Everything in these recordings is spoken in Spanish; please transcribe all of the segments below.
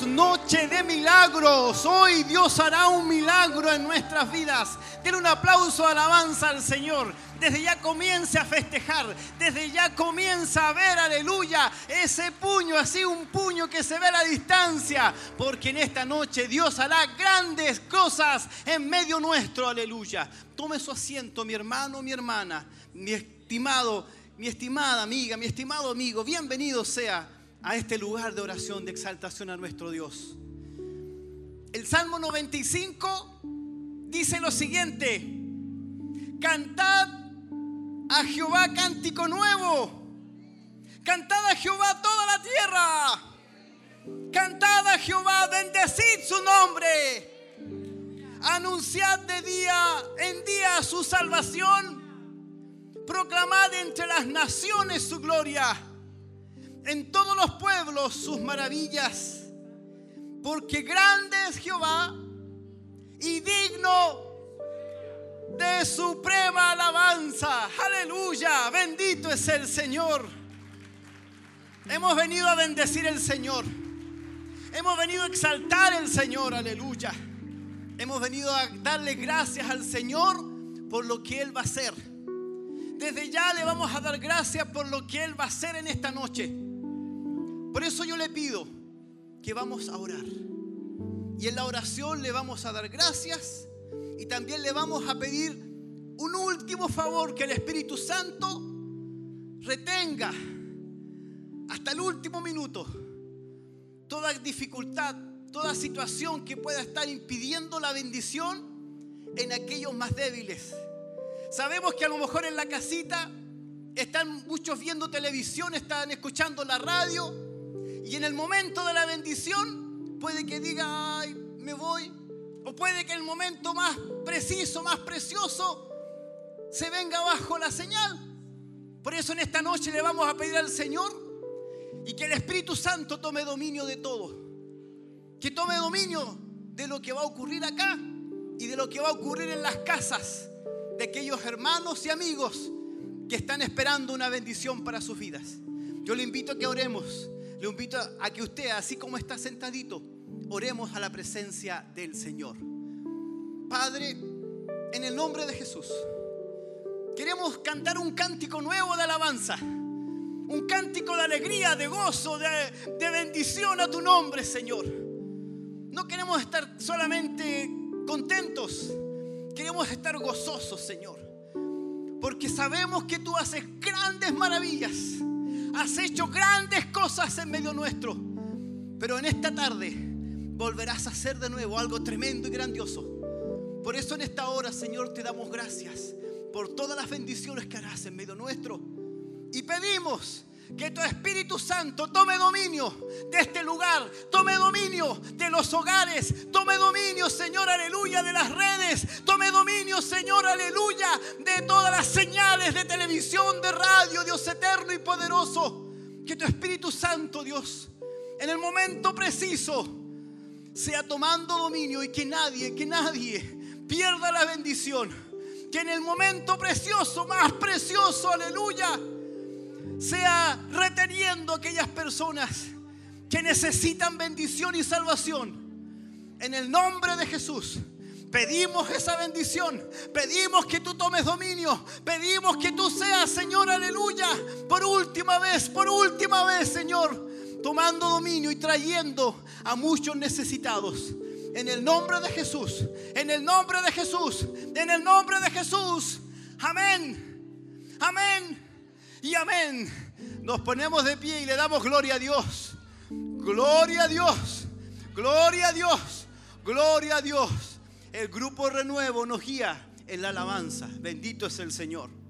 Noche de milagros, de. Hoy Dios hará un milagro en nuestras vidas. Denle un aplauso, alabanza al Señor. Desde ya comience a festejar, desde ya comienza a ver, aleluya, ese puño, así un puño que se ve a la distancia, porque en esta noche Dios hará grandes cosas en medio nuestro, aleluya. Tome su asiento, mi hermano, mi hermana, mi estimado, mi estimada amiga, mi estimado amigo, bienvenido sea a este lugar de oración, de exaltación a nuestro Dios. El Salmo 95 dice lo siguiente, cantad a Jehová cántico nuevo, cantad a Jehová toda la tierra, cantad a Jehová, bendecid su nombre, anunciad de día en día su salvación, proclamad entre las naciones su gloria en todos los pueblos sus maravillas, porque grande es Jehová y digno de suprema alabanza. Aleluya, bendito es el Señor. Hemos venido a bendecir el Señor. Hemos venido a exaltar el Señor, aleluya. Hemos venido a darle gracias al Señor por lo que Él va a hacer. Desde ya le vamos a dar gracias por lo que Él va a hacer en esta noche. Por eso yo le pido que vamos a orar. Y en la oración le vamos a dar gracias y también le vamos a pedir un último favor que el Espíritu Santo retenga hasta el último minuto toda dificultad, toda situación que pueda estar impidiendo la bendición en aquellos más débiles. Sabemos que a lo mejor en la casita están muchos viendo televisión, están escuchando la radio y en el momento de la bendición puede que diga, ay, me voy. O puede que el momento más preciso, más precioso, se venga bajo la señal. Por eso en esta noche le vamos a pedir al Señor y que el Espíritu Santo tome dominio de todo. Que tome dominio de lo que va a ocurrir acá y de lo que va a ocurrir en las casas de aquellos hermanos y amigos que están esperando una bendición para sus vidas. Yo le invito a que oremos le invito a que usted, así como está sentadito, oremos a la presencia del Señor. Padre, en el nombre de Jesús, queremos cantar un cántico nuevo de alabanza, un cántico de alegría, de gozo, de, de bendición a tu nombre, Señor. No queremos estar solamente contentos, queremos estar gozosos, Señor, porque sabemos que tú haces grandes maravillas has hecho grandes cosas en medio nuestro. Pero en esta tarde volverás a hacer de nuevo algo tremendo y grandioso. Por eso en esta hora, Señor, te damos gracias por todas las bendiciones que harás en medio nuestro. Y pedimos que tu Espíritu Santo tome dominio de este lugar, tome dominio de los hogares, tome dominio, Señor, aleluya, de las redes, tome dominio, Señor, aleluya, de todas las señales de televisión, de radio, Dios eterno y poderoso. Que tu Espíritu Santo, Dios, en el momento preciso, sea tomando dominio y que nadie, que nadie pierda la bendición. Que en el momento precioso, más precioso, aleluya, sea reteniendo aquellas personas que necesitan bendición y salvación. En el nombre de Jesús. Pedimos esa bendición, pedimos que tú tomes dominio, pedimos que tú seas, Señor, aleluya, por última vez, por última vez, Señor, tomando dominio y trayendo a muchos necesitados. En el nombre de Jesús, en el nombre de Jesús, en el nombre de Jesús. Amén, amén y amén. Nos ponemos de pie y le damos gloria a Dios. Gloria a Dios. Gloria a Dios. Gloria a Dios. El grupo renuevo nos guía en la alabanza. Bendito es el Señor.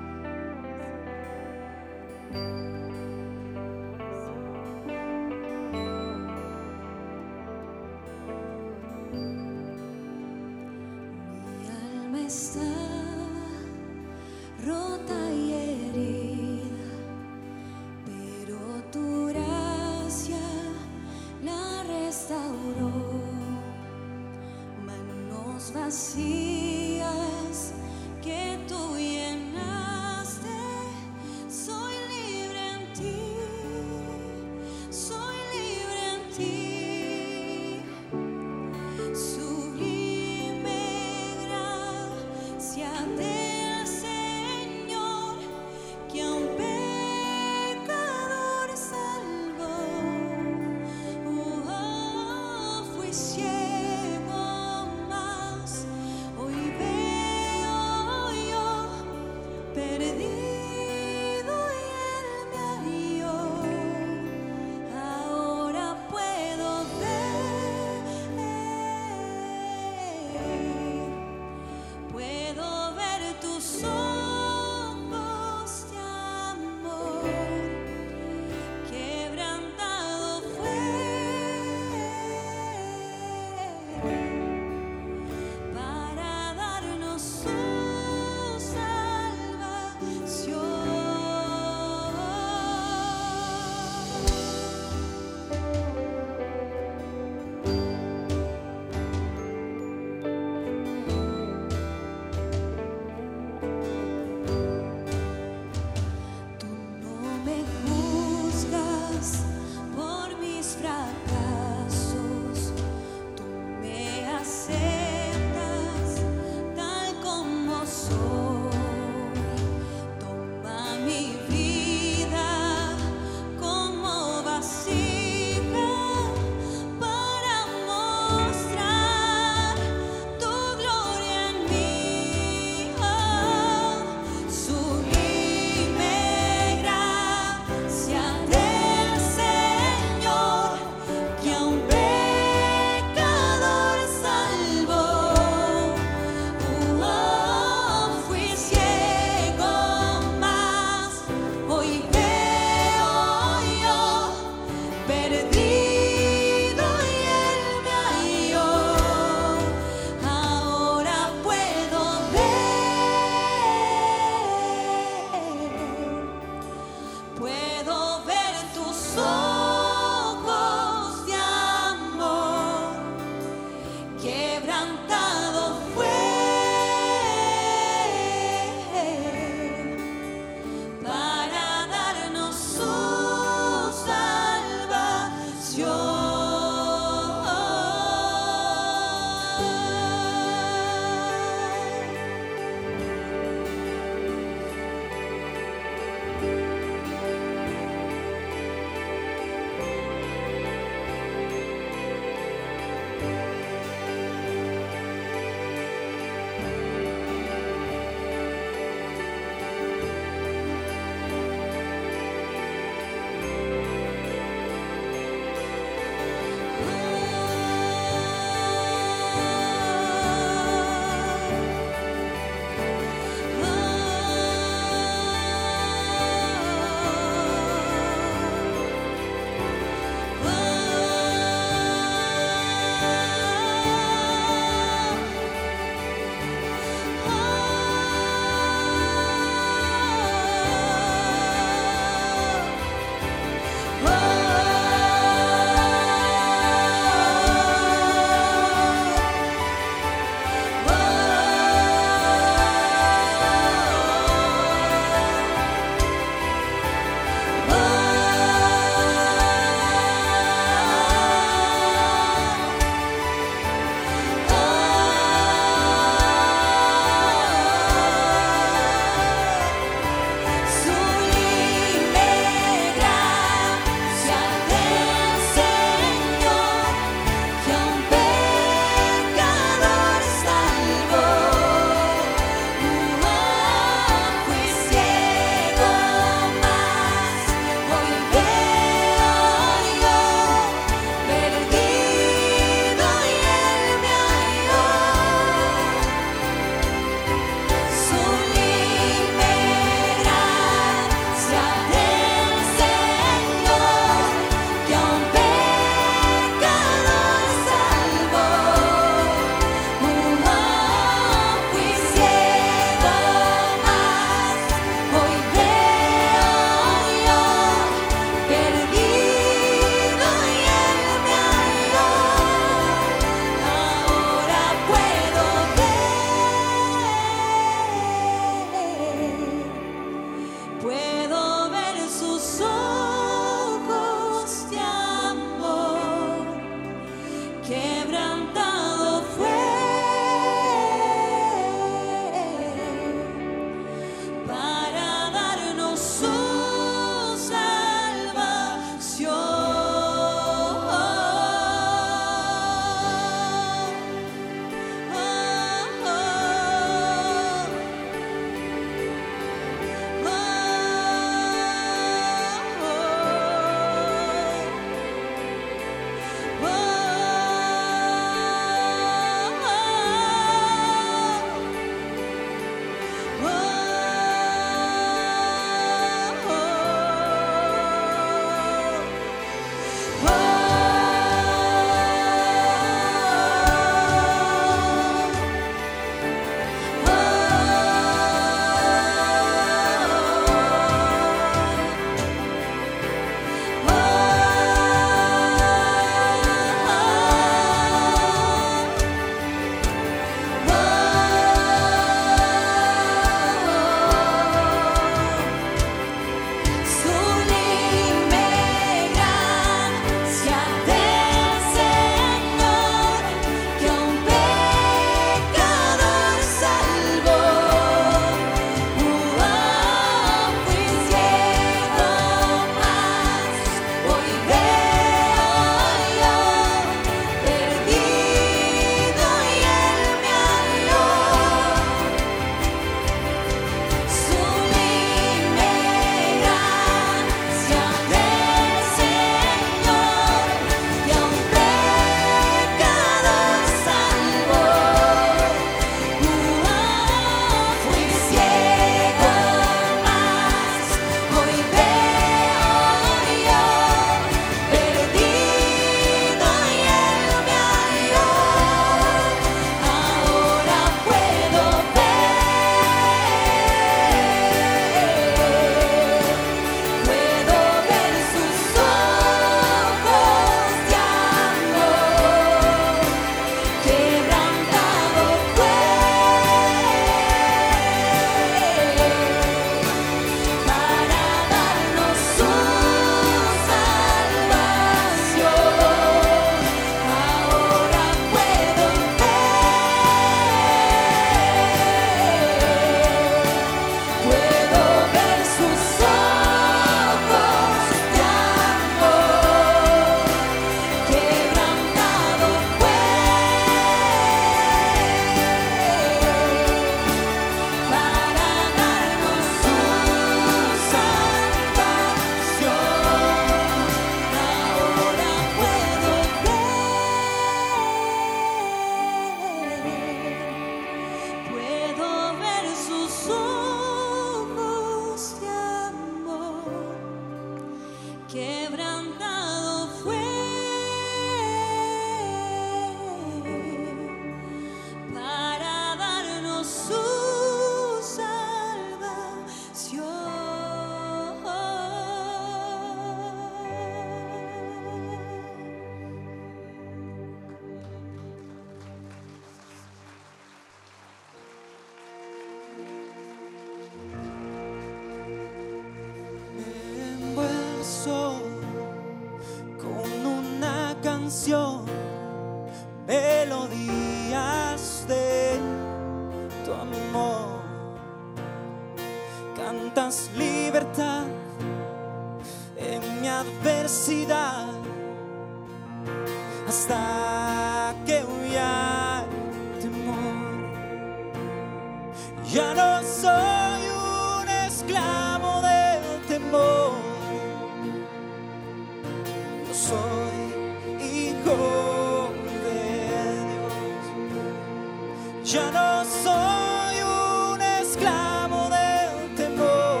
Ya no soy un esclavo del temor.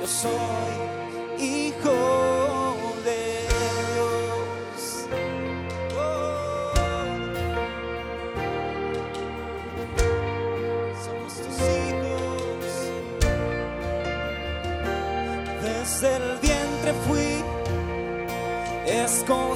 Yo soy hijo de Dios. Oh. Somos tus hijos. Desde el vientre fui escondido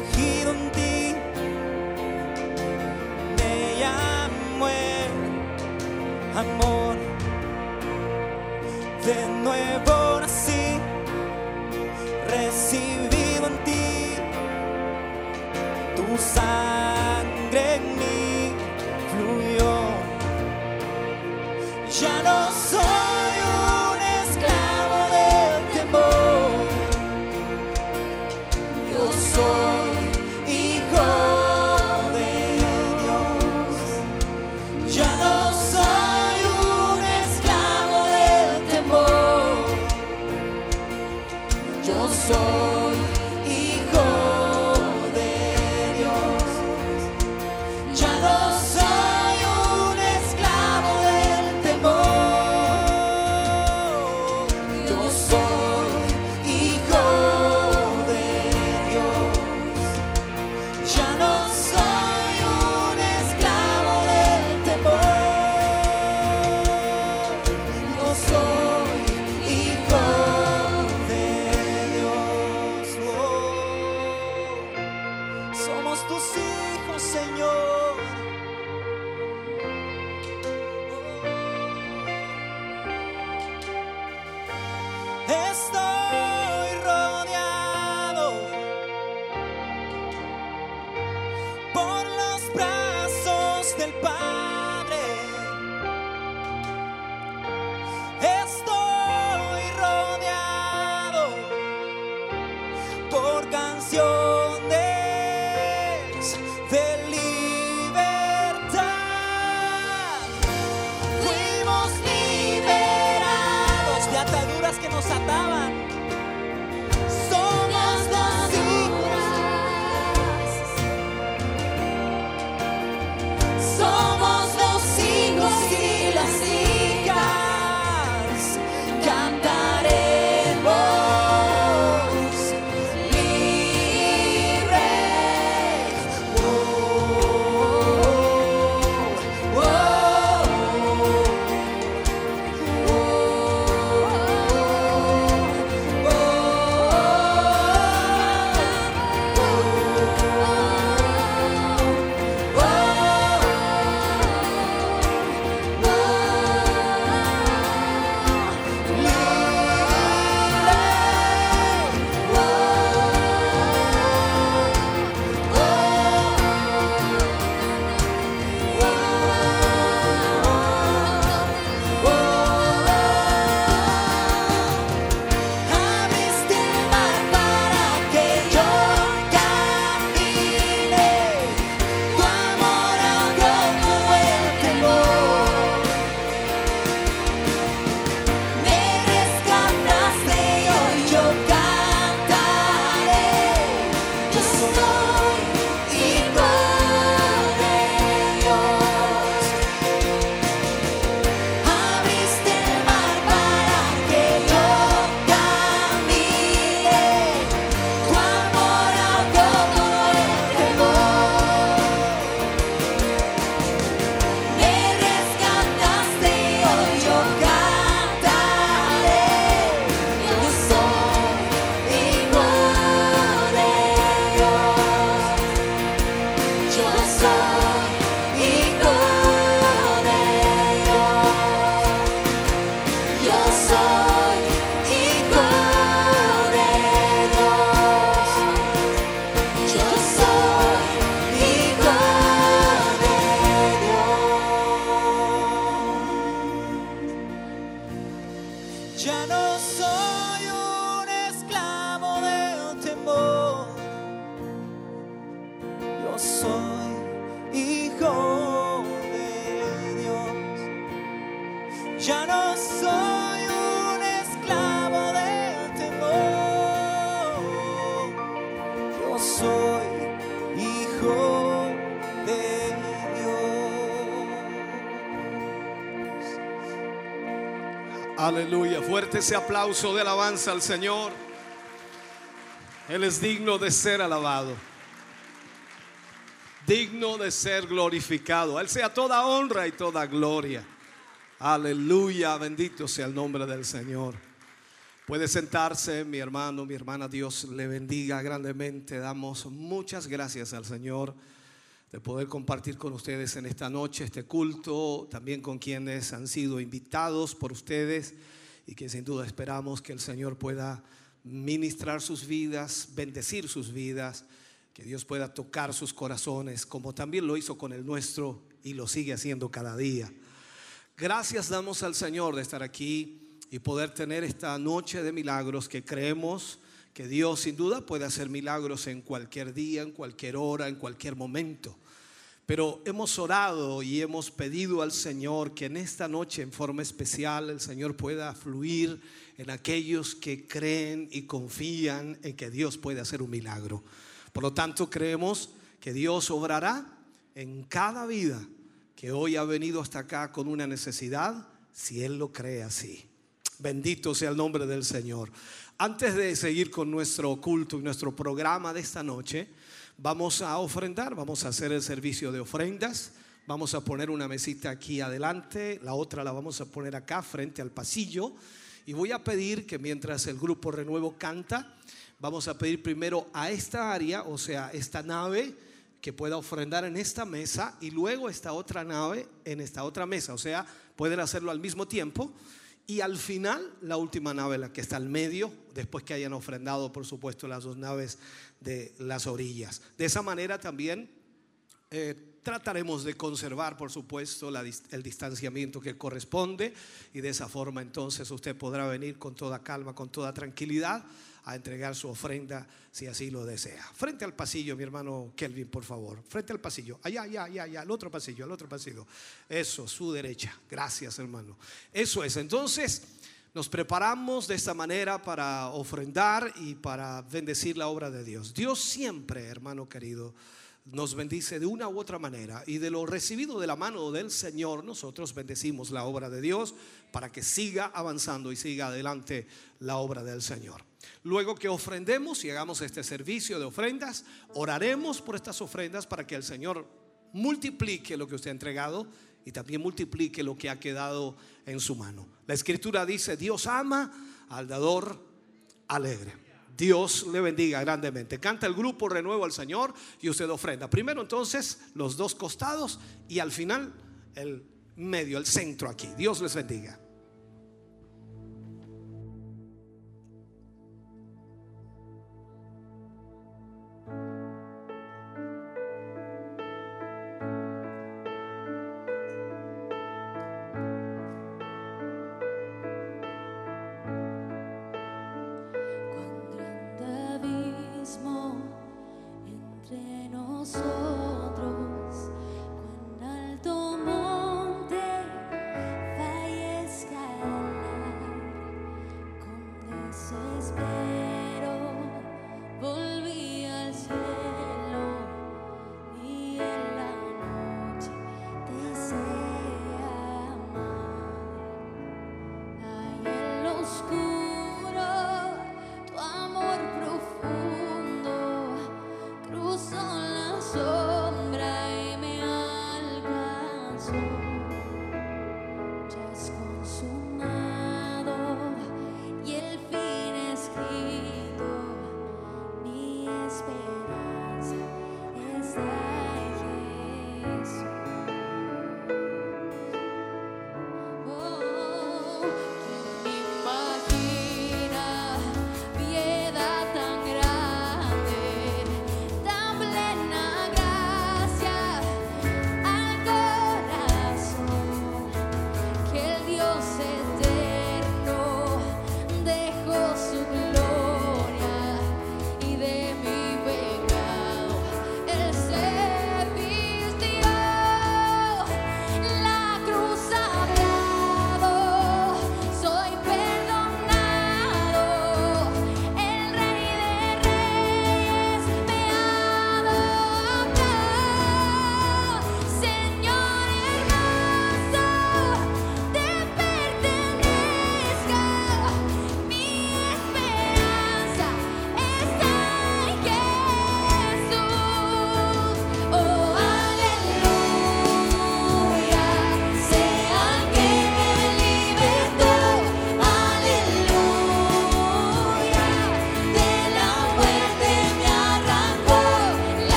ese aplauso de alabanza al Señor. Él es digno de ser alabado. Digno de ser glorificado. Él sea toda honra y toda gloria. Aleluya. Bendito sea el nombre del Señor. Puede sentarse, mi hermano, mi hermana. Dios le bendiga grandemente. Damos muchas gracias al Señor de poder compartir con ustedes en esta noche este culto, también con quienes han sido invitados por ustedes y que sin duda esperamos que el Señor pueda ministrar sus vidas, bendecir sus vidas, que Dios pueda tocar sus corazones, como también lo hizo con el nuestro y lo sigue haciendo cada día. Gracias damos al Señor de estar aquí y poder tener esta noche de milagros que creemos que Dios sin duda puede hacer milagros en cualquier día, en cualquier hora, en cualquier momento. Pero hemos orado y hemos pedido al Señor que en esta noche en forma especial el Señor pueda fluir en aquellos que creen y confían en que Dios puede hacer un milagro. Por lo tanto, creemos que Dios obrará en cada vida que hoy ha venido hasta acá con una necesidad, si Él lo cree así. Bendito sea el nombre del Señor. Antes de seguir con nuestro culto y nuestro programa de esta noche, vamos a ofrendar, vamos a hacer el servicio de ofrendas. Vamos a poner una mesita aquí adelante, la otra la vamos a poner acá frente al pasillo. Y voy a pedir que mientras el grupo Renuevo canta, vamos a pedir primero a esta área, o sea, esta nave, que pueda ofrendar en esta mesa y luego esta otra nave en esta otra mesa. O sea, pueden hacerlo al mismo tiempo. Y al final, la última nave, la que está al medio, después que hayan ofrendado, por supuesto, las dos naves de las orillas. De esa manera también eh, trataremos de conservar, por supuesto, el distanciamiento que corresponde y de esa forma entonces usted podrá venir con toda calma, con toda tranquilidad a entregar su ofrenda si así lo desea. Frente al pasillo, mi hermano Kelvin, por favor. Frente al pasillo. Allá, allá, allá, allá. Al otro pasillo, al otro pasillo. Eso, su derecha. Gracias, hermano. Eso es. Entonces, nos preparamos de esta manera para ofrendar y para bendecir la obra de Dios. Dios siempre, hermano querido, nos bendice de una u otra manera y de lo recibido de la mano del Señor nosotros bendecimos la obra de Dios para que siga avanzando y siga adelante la obra del Señor. Luego que ofrendemos y hagamos este servicio de ofrendas, oraremos por estas ofrendas para que el Señor multiplique lo que usted ha entregado y también multiplique lo que ha quedado en su mano. La escritura dice, Dios ama al dador alegre. Dios le bendiga grandemente. Canta el grupo Renuevo al Señor y usted ofrenda. Primero entonces los dos costados y al final el medio, el centro aquí. Dios les bendiga.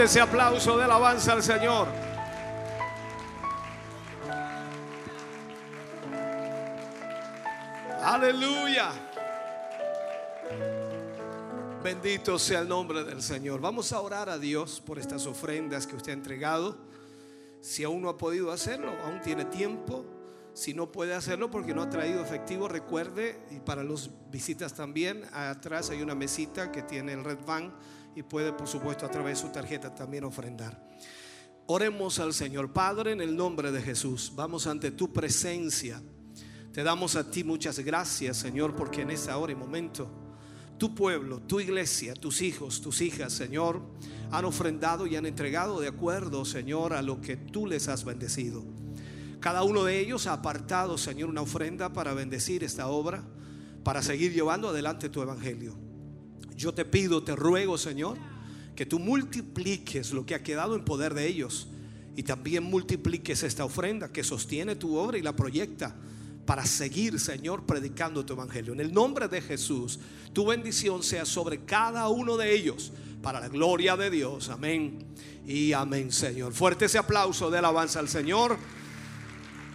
Fuerte ese aplauso de alabanza al Señor. Aleluya. Bendito sea el nombre del Señor. Vamos a orar a Dios por estas ofrendas que usted ha entregado. Si aún no ha podido hacerlo, aún tiene tiempo. Si no puede hacerlo porque no ha traído efectivo, recuerde, y para los visitas también, atrás hay una mesita que tiene el Red Van y puede, por supuesto, a través de su tarjeta también ofrendar. Oremos al Señor. Padre, en el nombre de Jesús, vamos ante tu presencia. Te damos a ti muchas gracias, Señor, porque en esta hora y momento tu pueblo, tu iglesia, tus hijos, tus hijas, Señor, han ofrendado y han entregado de acuerdo, Señor, a lo que tú les has bendecido. Cada uno de ellos ha apartado, Señor, una ofrenda para bendecir esta obra, para seguir llevando adelante tu evangelio. Yo te pido, te ruego, Señor, que tú multipliques lo que ha quedado en poder de ellos y también multipliques esta ofrenda que sostiene tu obra y la proyecta para seguir, Señor, predicando tu evangelio. En el nombre de Jesús, tu bendición sea sobre cada uno de ellos, para la gloria de Dios. Amén y amén, Señor. Fuerte ese aplauso de alabanza al Señor.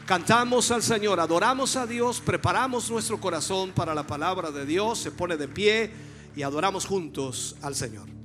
Cantamos al Señor, adoramos a Dios, preparamos nuestro corazón para la palabra de Dios, se pone de pie y adoramos juntos al Señor.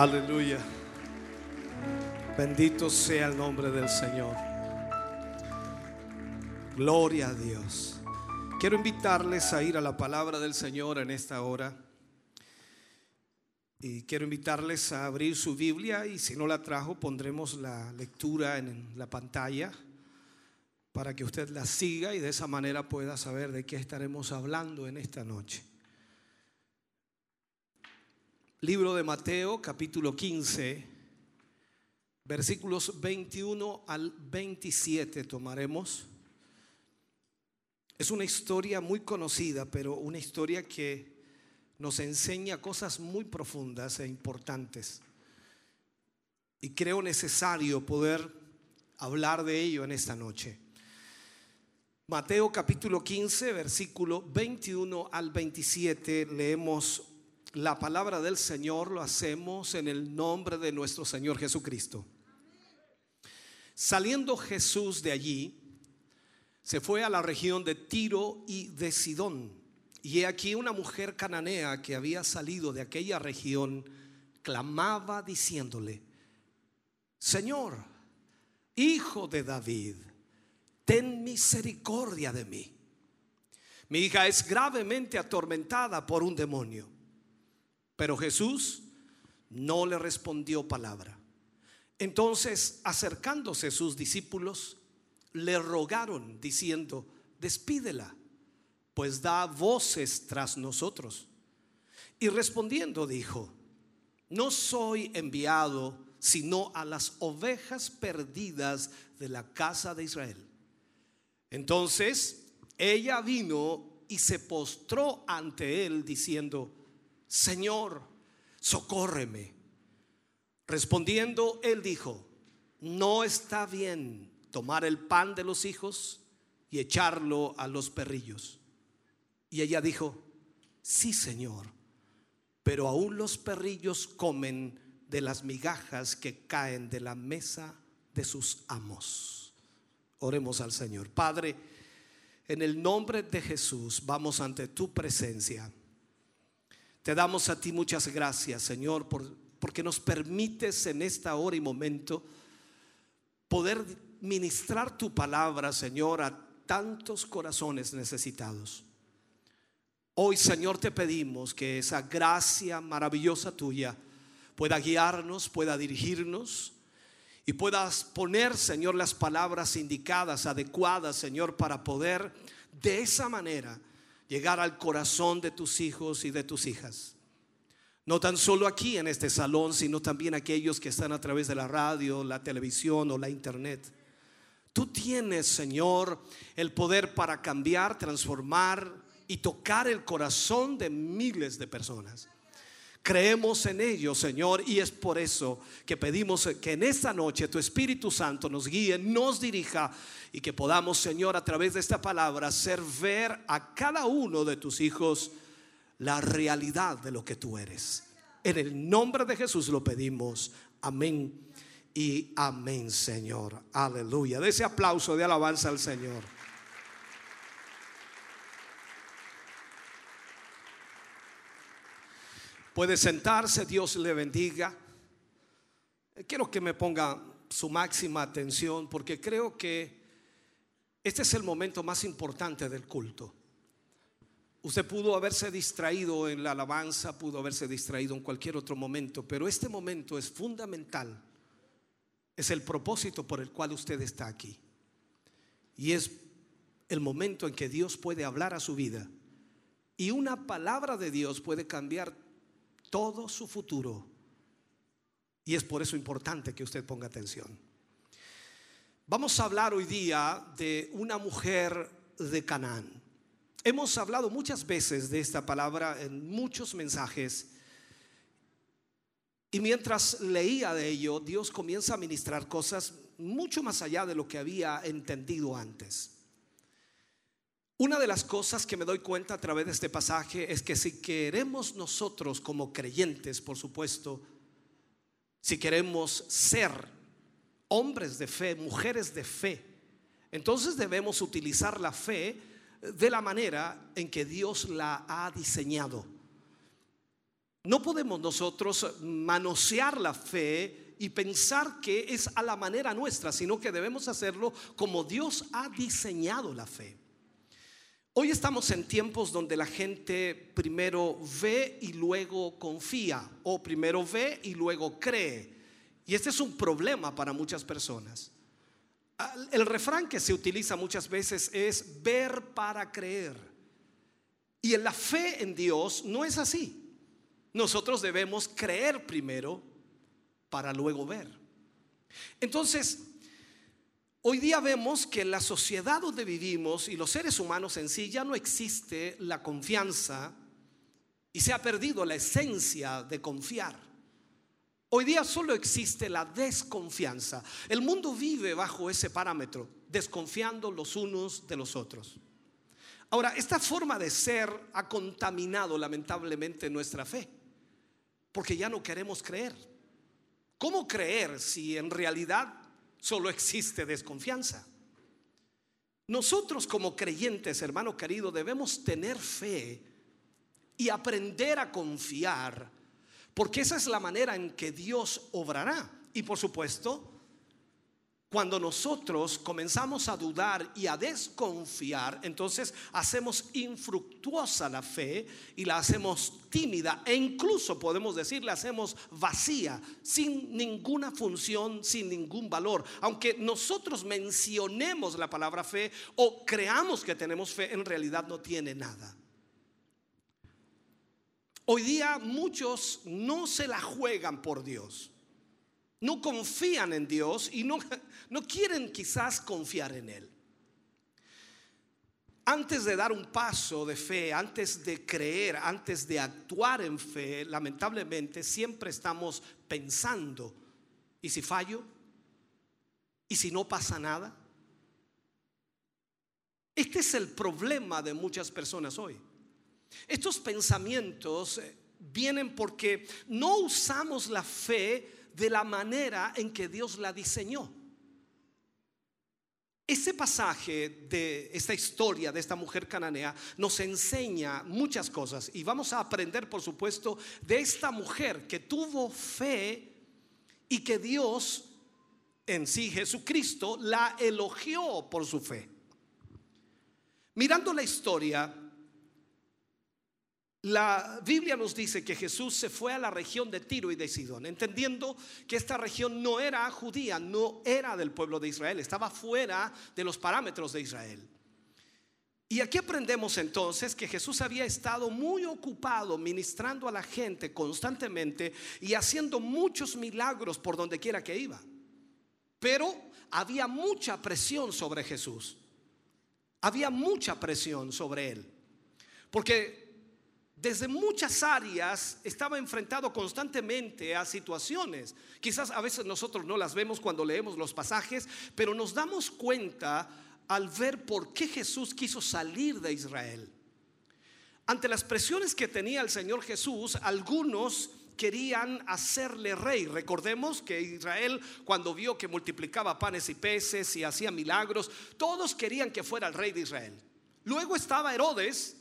Aleluya. Bendito sea el nombre del Señor. Gloria a Dios. Quiero invitarles a ir a la palabra del Señor en esta hora. Y quiero invitarles a abrir su Biblia y si no la trajo pondremos la lectura en la pantalla para que usted la siga y de esa manera pueda saber de qué estaremos hablando en esta noche. Libro de Mateo, capítulo 15, versículos 21 al 27 tomaremos. Es una historia muy conocida, pero una historia que nos enseña cosas muy profundas e importantes. Y creo necesario poder hablar de ello en esta noche. Mateo capítulo 15, versículo 21 al 27, leemos la palabra del Señor, lo hacemos en el nombre de nuestro Señor Jesucristo. Saliendo Jesús de allí, se fue a la región de Tiro y de Sidón. Y he aquí una mujer cananea que había salido de aquella región, clamaba diciéndole, Señor, hijo de David, ten misericordia de mí. Mi hija es gravemente atormentada por un demonio. Pero Jesús no le respondió palabra. Entonces, acercándose sus discípulos, le rogaron diciendo, despídela, pues da voces tras nosotros. Y respondiendo dijo, no soy enviado sino a las ovejas perdidas de la casa de Israel. Entonces ella vino y se postró ante él diciendo, Señor, socórreme. Respondiendo, él dijo, no está bien tomar el pan de los hijos y echarlo a los perrillos. Y ella dijo, sí, Señor, pero aún los perrillos comen de las migajas que caen de la mesa de sus amos. Oremos al Señor. Padre, en el nombre de Jesús vamos ante tu presencia. Te damos a ti muchas gracias, Señor, por, porque nos permites en esta hora y momento poder ministrar tu palabra, Señor, a tantos corazones necesitados. Hoy, Señor, te pedimos que esa gracia maravillosa tuya pueda guiarnos, pueda dirigirnos y puedas poner, Señor, las palabras indicadas, adecuadas, Señor, para poder de esa manera llegar al corazón de tus hijos y de tus hijas. No tan solo aquí en este salón, sino también aquellos que están a través de la radio, la televisión o la internet. Tú tienes, Señor, el poder para cambiar, transformar, y tocar el corazón de miles de personas. Creemos en ello, Señor, y es por eso que pedimos que en esta noche tu Espíritu Santo nos guíe, nos dirija y que podamos, Señor, a través de esta palabra, hacer ver a cada uno de tus hijos la realidad de lo que tú eres. En el nombre de Jesús lo pedimos. Amén y amén, Señor. Aleluya. De ese aplauso de alabanza al Señor. Puede sentarse, Dios le bendiga. Quiero que me ponga su máxima atención porque creo que este es el momento más importante del culto. Usted pudo haberse distraído en la alabanza, pudo haberse distraído en cualquier otro momento, pero este momento es fundamental. Es el propósito por el cual usted está aquí. Y es el momento en que Dios puede hablar a su vida. Y una palabra de Dios puede cambiar todo su futuro. Y es por eso importante que usted ponga atención. Vamos a hablar hoy día de una mujer de Canaán. Hemos hablado muchas veces de esta palabra en muchos mensajes. Y mientras leía de ello, Dios comienza a ministrar cosas mucho más allá de lo que había entendido antes. Una de las cosas que me doy cuenta a través de este pasaje es que si queremos nosotros como creyentes, por supuesto, si queremos ser hombres de fe, mujeres de fe, entonces debemos utilizar la fe de la manera en que Dios la ha diseñado. No podemos nosotros manosear la fe y pensar que es a la manera nuestra, sino que debemos hacerlo como Dios ha diseñado la fe. Hoy estamos en tiempos donde la gente primero ve y luego confía, o primero ve y luego cree. Y este es un problema para muchas personas. El refrán que se utiliza muchas veces es ver para creer. Y en la fe en Dios no es así. Nosotros debemos creer primero para luego ver. Entonces, Hoy día vemos que en la sociedad donde vivimos y los seres humanos en sí ya no existe la confianza y se ha perdido la esencia de confiar. Hoy día solo existe la desconfianza. El mundo vive bajo ese parámetro, desconfiando los unos de los otros. Ahora, esta forma de ser ha contaminado lamentablemente nuestra fe, porque ya no queremos creer. ¿Cómo creer si en realidad solo existe desconfianza. Nosotros como creyentes, hermano querido, debemos tener fe y aprender a confiar, porque esa es la manera en que Dios obrará. Y por supuesto, cuando nosotros comenzamos a dudar y a desconfiar, entonces hacemos infructuosa la fe y la hacemos tímida e incluso podemos decir la hacemos vacía, sin ninguna función, sin ningún valor. Aunque nosotros mencionemos la palabra fe o creamos que tenemos fe, en realidad no tiene nada. Hoy día muchos no se la juegan por Dios no confían en Dios y no, no quieren quizás confiar en Él. antes de dar un paso de fe, antes de creer, antes de actuar en fe, lamentablemente siempre estamos pensando, ¿y si fallo? ¿Y si no pasa nada? Este es el problema de muchas personas hoy. Estos pensamientos eh, vienen porque no usamos la fe de la manera en que Dios la diseñó. Ese pasaje de esta historia de esta mujer cananea nos enseña muchas cosas y vamos a aprender, por supuesto, de esta mujer que tuvo fe y que Dios en sí, Jesucristo, la elogió por su fe. Mirando la historia, la Biblia nos dice que Jesús se fue a la región de Tiro y de Sidón, entendiendo que esta región no era judía, no era del pueblo de Israel, estaba fuera de los parámetros de Israel. Y aquí aprendemos entonces que Jesús había estado muy ocupado ministrando a la gente constantemente y haciendo muchos milagros por donde quiera que iba. Pero había mucha presión sobre Jesús. Había mucha presión sobre él. Porque desde muchas áreas estaba enfrentado constantemente a situaciones. Quizás a veces nosotros no las vemos cuando leemos los pasajes, pero nos damos cuenta al ver por qué Jesús quiso salir de Israel. Ante las presiones que tenía el Señor Jesús, algunos querían hacerle rey. Recordemos que Israel cuando vio que multiplicaba panes y peces y hacía milagros, todos querían que fuera el rey de Israel. Luego estaba Herodes,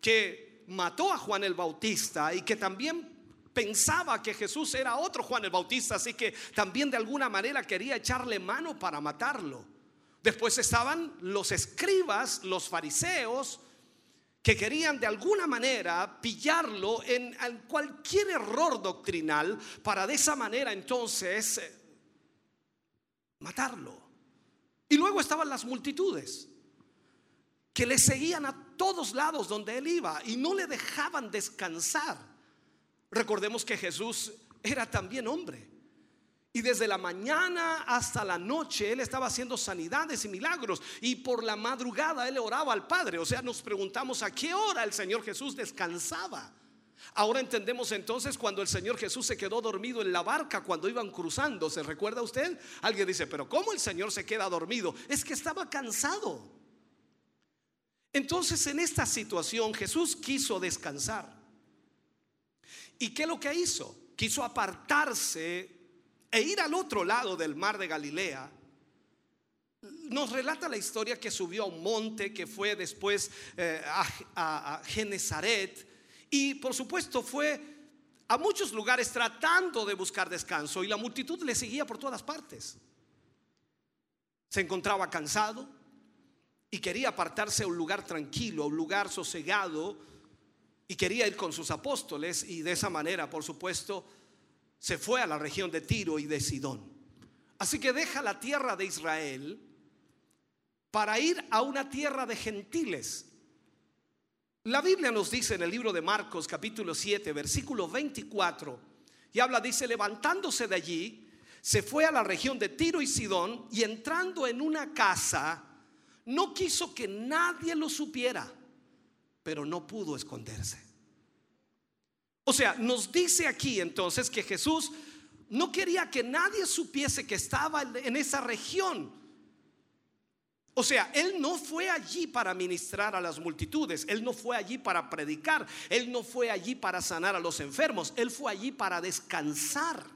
que mató a Juan el Bautista y que también pensaba que Jesús era otro Juan el Bautista, así que también de alguna manera quería echarle mano para matarlo. Después estaban los escribas, los fariseos, que querían de alguna manera pillarlo en, cualquier error doctrinal para de esa manera entonces eh, matarlo. Y luego estaban las multitudes que le seguían a todos lados donde él iba y no le dejaban descansar. Recordemos que Jesús era también hombre. Y desde la mañana hasta la noche Él estaba haciendo sanidades y milagros. Y por la madrugada Él oraba al Padre. O sea, nos preguntamos a qué hora el Señor Jesús descansaba. Ahora entendemos entonces cuando el Señor Jesús se quedó dormido en la barca cuando iban cruzando. ¿Se recuerda usted? Alguien dice, pero ¿cómo el Señor se queda dormido? Es que estaba cansado. Entonces en esta situación Jesús quiso descansar. ¿Y qué es lo que hizo? Quiso apartarse e ir al otro lado del mar de Galilea. Nos relata la historia que subió a un monte, que fue después eh, a, a Genezaret y por supuesto fue a muchos lugares tratando de buscar descanso y la multitud le seguía por todas partes. Se encontraba cansado, y quería apartarse a un lugar tranquilo, a un lugar sosegado, y quería ir con sus apóstoles, y de esa manera, por supuesto, se fue a la región de Tiro y de Sidón. Así que deja la tierra de Israel para ir a una tierra de gentiles. La Biblia nos dice en el libro de Marcos capítulo 7, versículo 24, y habla, dice, levantándose de allí, se fue a la región de Tiro y Sidón y entrando en una casa, no quiso que nadie lo supiera, pero no pudo esconderse. O sea, nos dice aquí entonces que Jesús no quería que nadie supiese que estaba en esa región. O sea, Él no fue allí para ministrar a las multitudes, Él no fue allí para predicar, Él no fue allí para sanar a los enfermos, Él fue allí para descansar.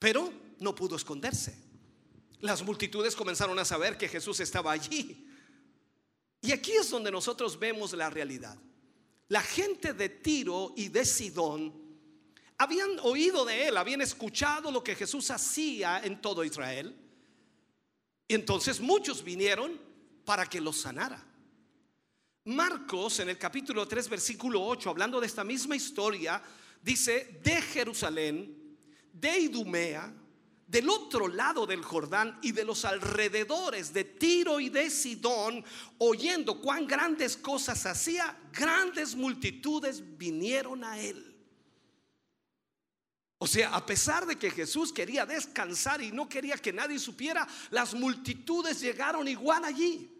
Pero no pudo esconderse. Las multitudes comenzaron a saber que Jesús estaba allí. Y aquí es donde nosotros vemos la realidad. La gente de Tiro y de Sidón habían oído de él, habían escuchado lo que Jesús hacía en todo Israel. Y entonces muchos vinieron para que los sanara. Marcos en el capítulo 3 versículo 8, hablando de esta misma historia, dice, de Jerusalén, de Idumea, del otro lado del Jordán y de los alrededores de Tiro y de Sidón, oyendo cuán grandes cosas hacía, grandes multitudes vinieron a él. O sea, a pesar de que Jesús quería descansar y no quería que nadie supiera, las multitudes llegaron igual allí.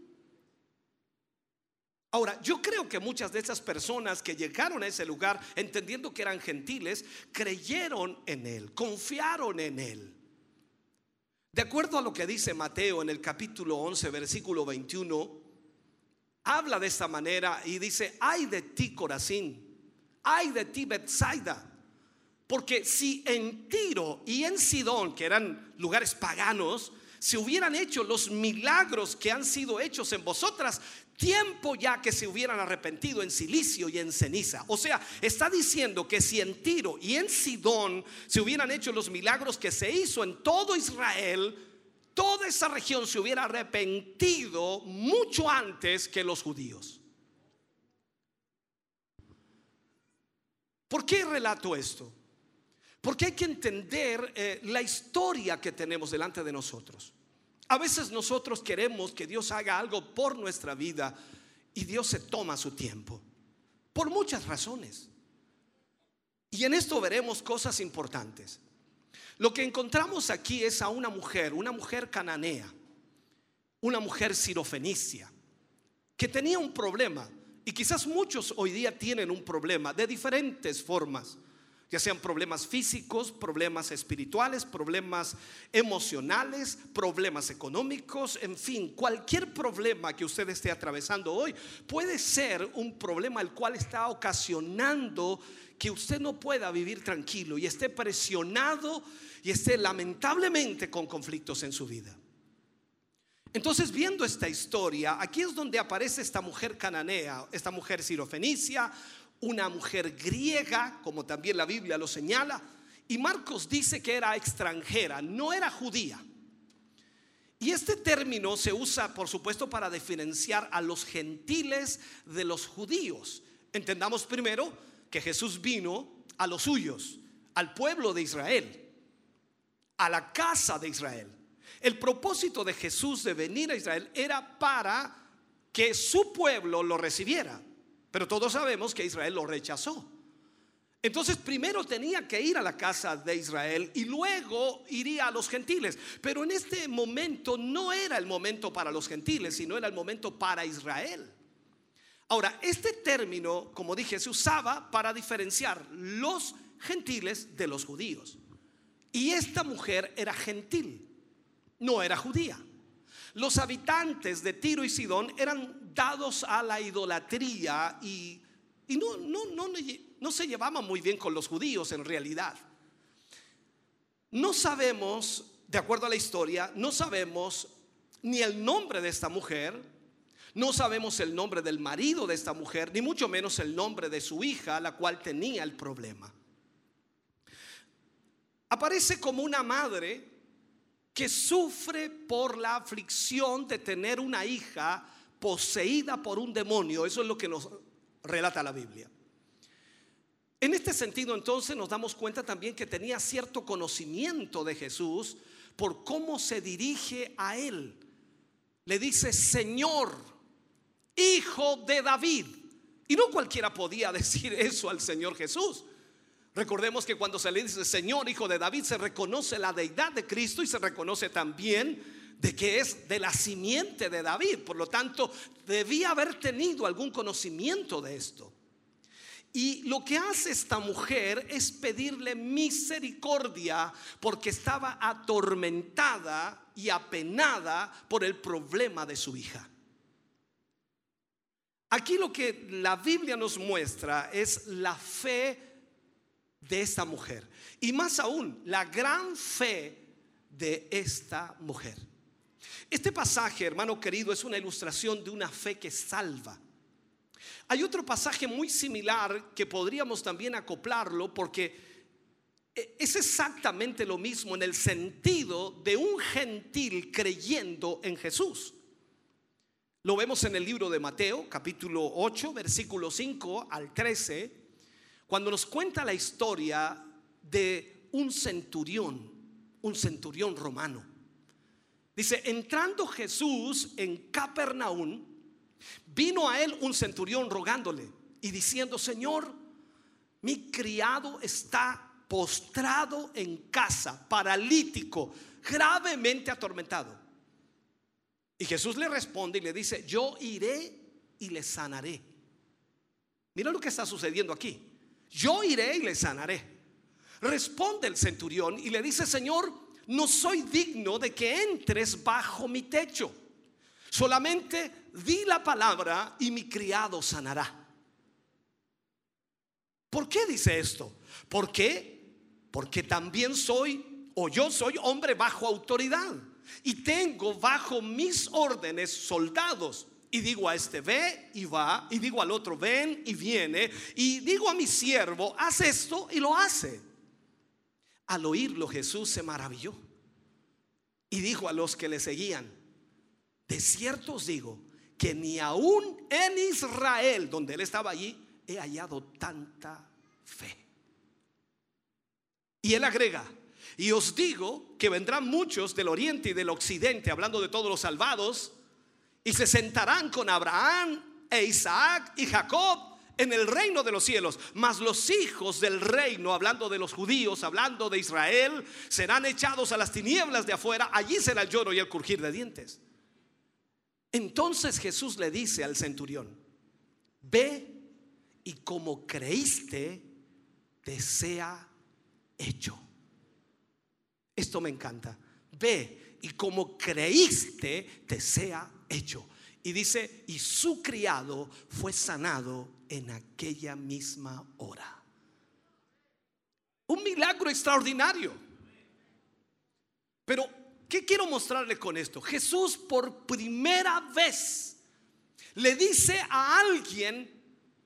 Ahora, yo creo que muchas de esas personas que llegaron a ese lugar entendiendo que eran gentiles, creyeron en Él, confiaron en Él. De acuerdo a lo que dice Mateo en el capítulo 11, versículo 21, habla de esta manera y dice, ay de ti Corazín, ay de ti Bethsaida, porque si en Tiro y en Sidón, que eran lugares paganos, se hubieran hecho los milagros que han sido hechos en vosotras, tiempo ya que se hubieran arrepentido en silicio y en ceniza. O sea, está diciendo que si en Tiro y en Sidón se hubieran hecho los milagros que se hizo en todo Israel, toda esa región se hubiera arrepentido mucho antes que los judíos. ¿Por qué relato esto? Porque hay que entender eh, la historia que tenemos delante de nosotros. A veces nosotros queremos que Dios haga algo por nuestra vida y Dios se toma su tiempo. Por muchas razones. Y en esto veremos cosas importantes. Lo que encontramos aquí es a una mujer, una mujer cananea, una mujer sirofenicia, que tenía un problema. Y quizás muchos hoy día tienen un problema de diferentes formas ya sean problemas físicos, problemas espirituales, problemas emocionales, problemas económicos, en fin, cualquier problema que usted esté atravesando hoy puede ser un problema el cual está ocasionando que usted no pueda vivir tranquilo y esté presionado y esté lamentablemente con conflictos en su vida. Entonces, viendo esta historia, aquí es donde aparece esta mujer cananea, esta mujer sirofenicia, una mujer griega, como también la Biblia lo señala, y Marcos dice que era extranjera, no era judía. Y este término se usa, por supuesto, para diferenciar a los gentiles de los judíos. Entendamos primero que Jesús vino a los suyos, al pueblo de Israel, a la casa de Israel. El propósito de Jesús de venir a Israel era para que su pueblo lo recibiera. Pero todos sabemos que Israel lo rechazó. Entonces primero tenía que ir a la casa de Israel y luego iría a los gentiles. Pero en este momento no era el momento para los gentiles, sino era el momento para Israel. Ahora, este término, como dije, se usaba para diferenciar los gentiles de los judíos. Y esta mujer era gentil, no era judía. Los habitantes de Tiro y Sidón eran a la idolatría y, no, no, no, no se llevaban muy bien con los judíos en realidad. No sabemos, de acuerdo a la historia, no sabemos ni el nombre de esta mujer, no sabemos el nombre del marido de esta mujer, ni mucho menos el nombre de su hija, la cual tenía el problema. Aparece como una madre que sufre por la aflicción de tener una hija poseída por un demonio. Eso es lo que nos relata la Biblia. En este sentido, entonces, nos damos cuenta también que tenía cierto conocimiento de Jesús por cómo se dirige a él. Le dice, Señor, hijo de David. Y no cualquiera podía decir eso al Señor Jesús. Recordemos que cuando se le dice Señor, hijo de David, se reconoce la deidad de Cristo y se reconoce también de que es de la simiente de David. Por lo tanto, debía haber tenido algún conocimiento de esto. Y lo que hace esta mujer es pedirle misericordia porque estaba atormentada y apenada por el problema de su hija. Aquí lo que la Biblia nos muestra es la fe de esta mujer. Y más aún, la gran fe de esta mujer. Este pasaje, hermano querido, es una ilustración de una fe que salva. Hay otro pasaje muy similar que podríamos también acoplarlo porque es exactamente lo mismo en el sentido de un gentil creyendo en Jesús. Lo vemos en el libro de Mateo, capítulo 8, versículo 5 al 13 cuando nos cuenta la historia de un centurión, un centurión romano. Dice, entrando Jesús en Capernaum, vino a él un centurión rogándole y diciendo, Señor, mi criado está postrado en casa, paralítico, gravemente atormentado. Y Jesús le responde y le dice, yo iré y le sanaré. Mira lo que está sucediendo aquí. Yo iré y le sanaré. Responde el centurión y le dice, Señor, no soy digno de que entres bajo mi techo. Solamente di la palabra y mi criado sanará. ¿Por qué dice esto? ¿Por qué? Porque también soy, o yo soy hombre bajo autoridad. Y tengo bajo mis órdenes soldados. Y digo a este ve y va. Y digo al otro ven y viene. Y digo a mi siervo, haz esto y lo hace. Al oírlo Jesús se maravilló. Y dijo a los que le seguían, de cierto os digo que ni aún en Israel, donde él estaba allí, he hallado tanta fe. Y él agrega, y os digo que vendrán muchos del oriente y del occidente, hablando de todos los salvados, y se sentarán con Abraham e Isaac y Jacob en el reino de los cielos. Mas los hijos del reino, hablando de los judíos, hablando de Israel, serán echados a las tinieblas de afuera. Allí será el lloro y el crujir de dientes. Entonces Jesús le dice al centurión, ve y como creíste, te sea hecho. Esto me encanta. Ve y como creíste, te sea hecho. Y dice, y su criado fue sanado en aquella misma hora. Un milagro extraordinario. Pero ¿Qué quiero mostrarle con esto? Jesús por primera vez le dice a alguien,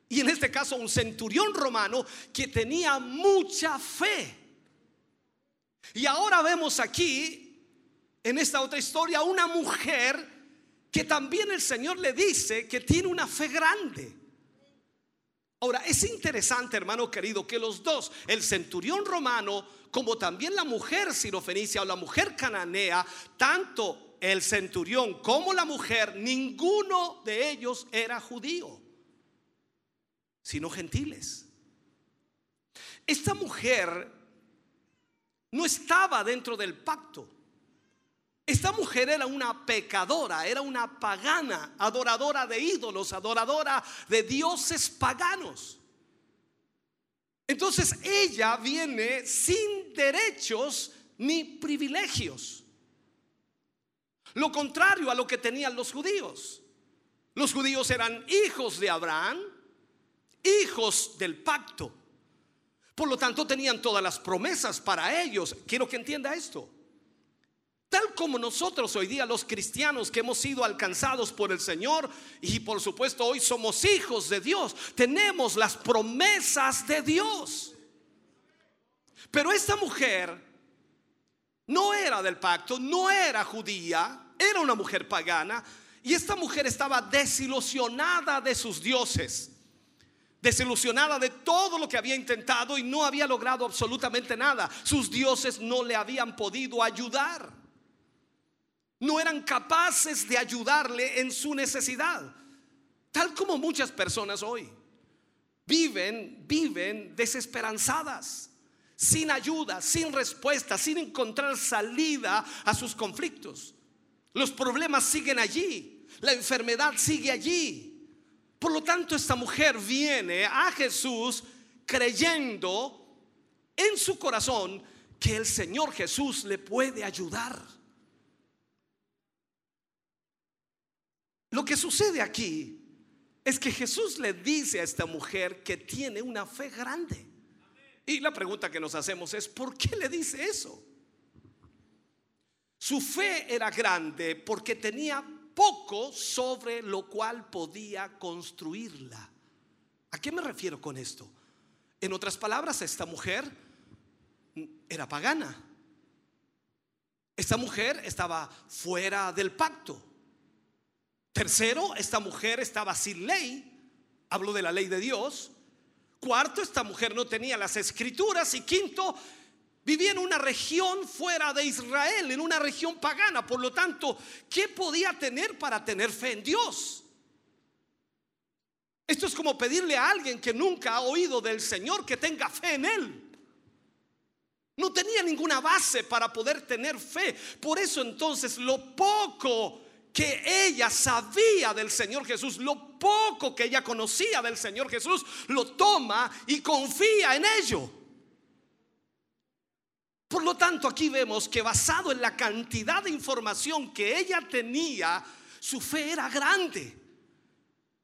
y en este caso un centurión romano, que tenía mucha fe. Y ahora vemos aquí, en esta otra historia, una mujer que también el Señor le dice que tiene una fe grande. Ahora, es interesante, hermano querido, que los dos, el centurión romano como también la mujer sirofenicia o la mujer cananea, tanto el centurión como la mujer, ninguno de ellos era judío, sino gentiles. Esta mujer no estaba dentro del pacto. Esta mujer era una pecadora, era una pagana, adoradora de ídolos, adoradora de dioses paganos. Entonces ella viene sin derechos ni privilegios. Lo contrario a lo que tenían los judíos. Los judíos eran hijos de Abraham, hijos del pacto. Por lo tanto tenían todas las promesas para ellos. Quiero que entienda esto. Tal como nosotros hoy día los cristianos que hemos sido alcanzados por el Señor y por supuesto hoy somos hijos de Dios, tenemos las promesas de Dios. Pero esta mujer no era del pacto, no era judía, era una mujer pagana y esta mujer estaba desilusionada de sus dioses desilusionada de todo lo que había intentado y no había logrado absolutamente nada. Sus dioses no le habían podido ayudar no eran capaces de ayudarle en su necesidad. Tal como muchas personas hoy viven, viven desesperanzadas, sin ayuda, sin respuesta, sin encontrar salida a sus conflictos. Los problemas siguen allí, la enfermedad sigue allí. Por lo tanto, esta mujer viene a Jesús creyendo en su corazón que el Señor Jesús le puede ayudar. Lo que sucede aquí es que Jesús le dice a esta mujer que tiene una fe grande. Y la pregunta que nos hacemos es, ¿por qué le dice eso? Su fe era grande porque tenía poco sobre lo cual podía construirla. ¿A qué me refiero con esto? En otras palabras, esta mujer era pagana. Esta mujer estaba fuera del pacto. Tercero, esta mujer estaba sin ley. Hablo de la ley de Dios. Cuarto, esta mujer no tenía las escrituras. Y quinto, vivía en una región fuera de Israel, en una región pagana. Por lo tanto, ¿qué podía tener para tener fe en Dios? Esto es como pedirle a alguien que nunca ha oído del Señor que tenga fe en Él. No tenía ninguna base para poder tener fe. Por eso entonces lo poco que ella sabía del Señor Jesús, lo poco que ella conocía del Señor Jesús, lo toma y confía en ello. Por lo tanto, aquí vemos que basado en la cantidad de información que ella tenía, su fe era grande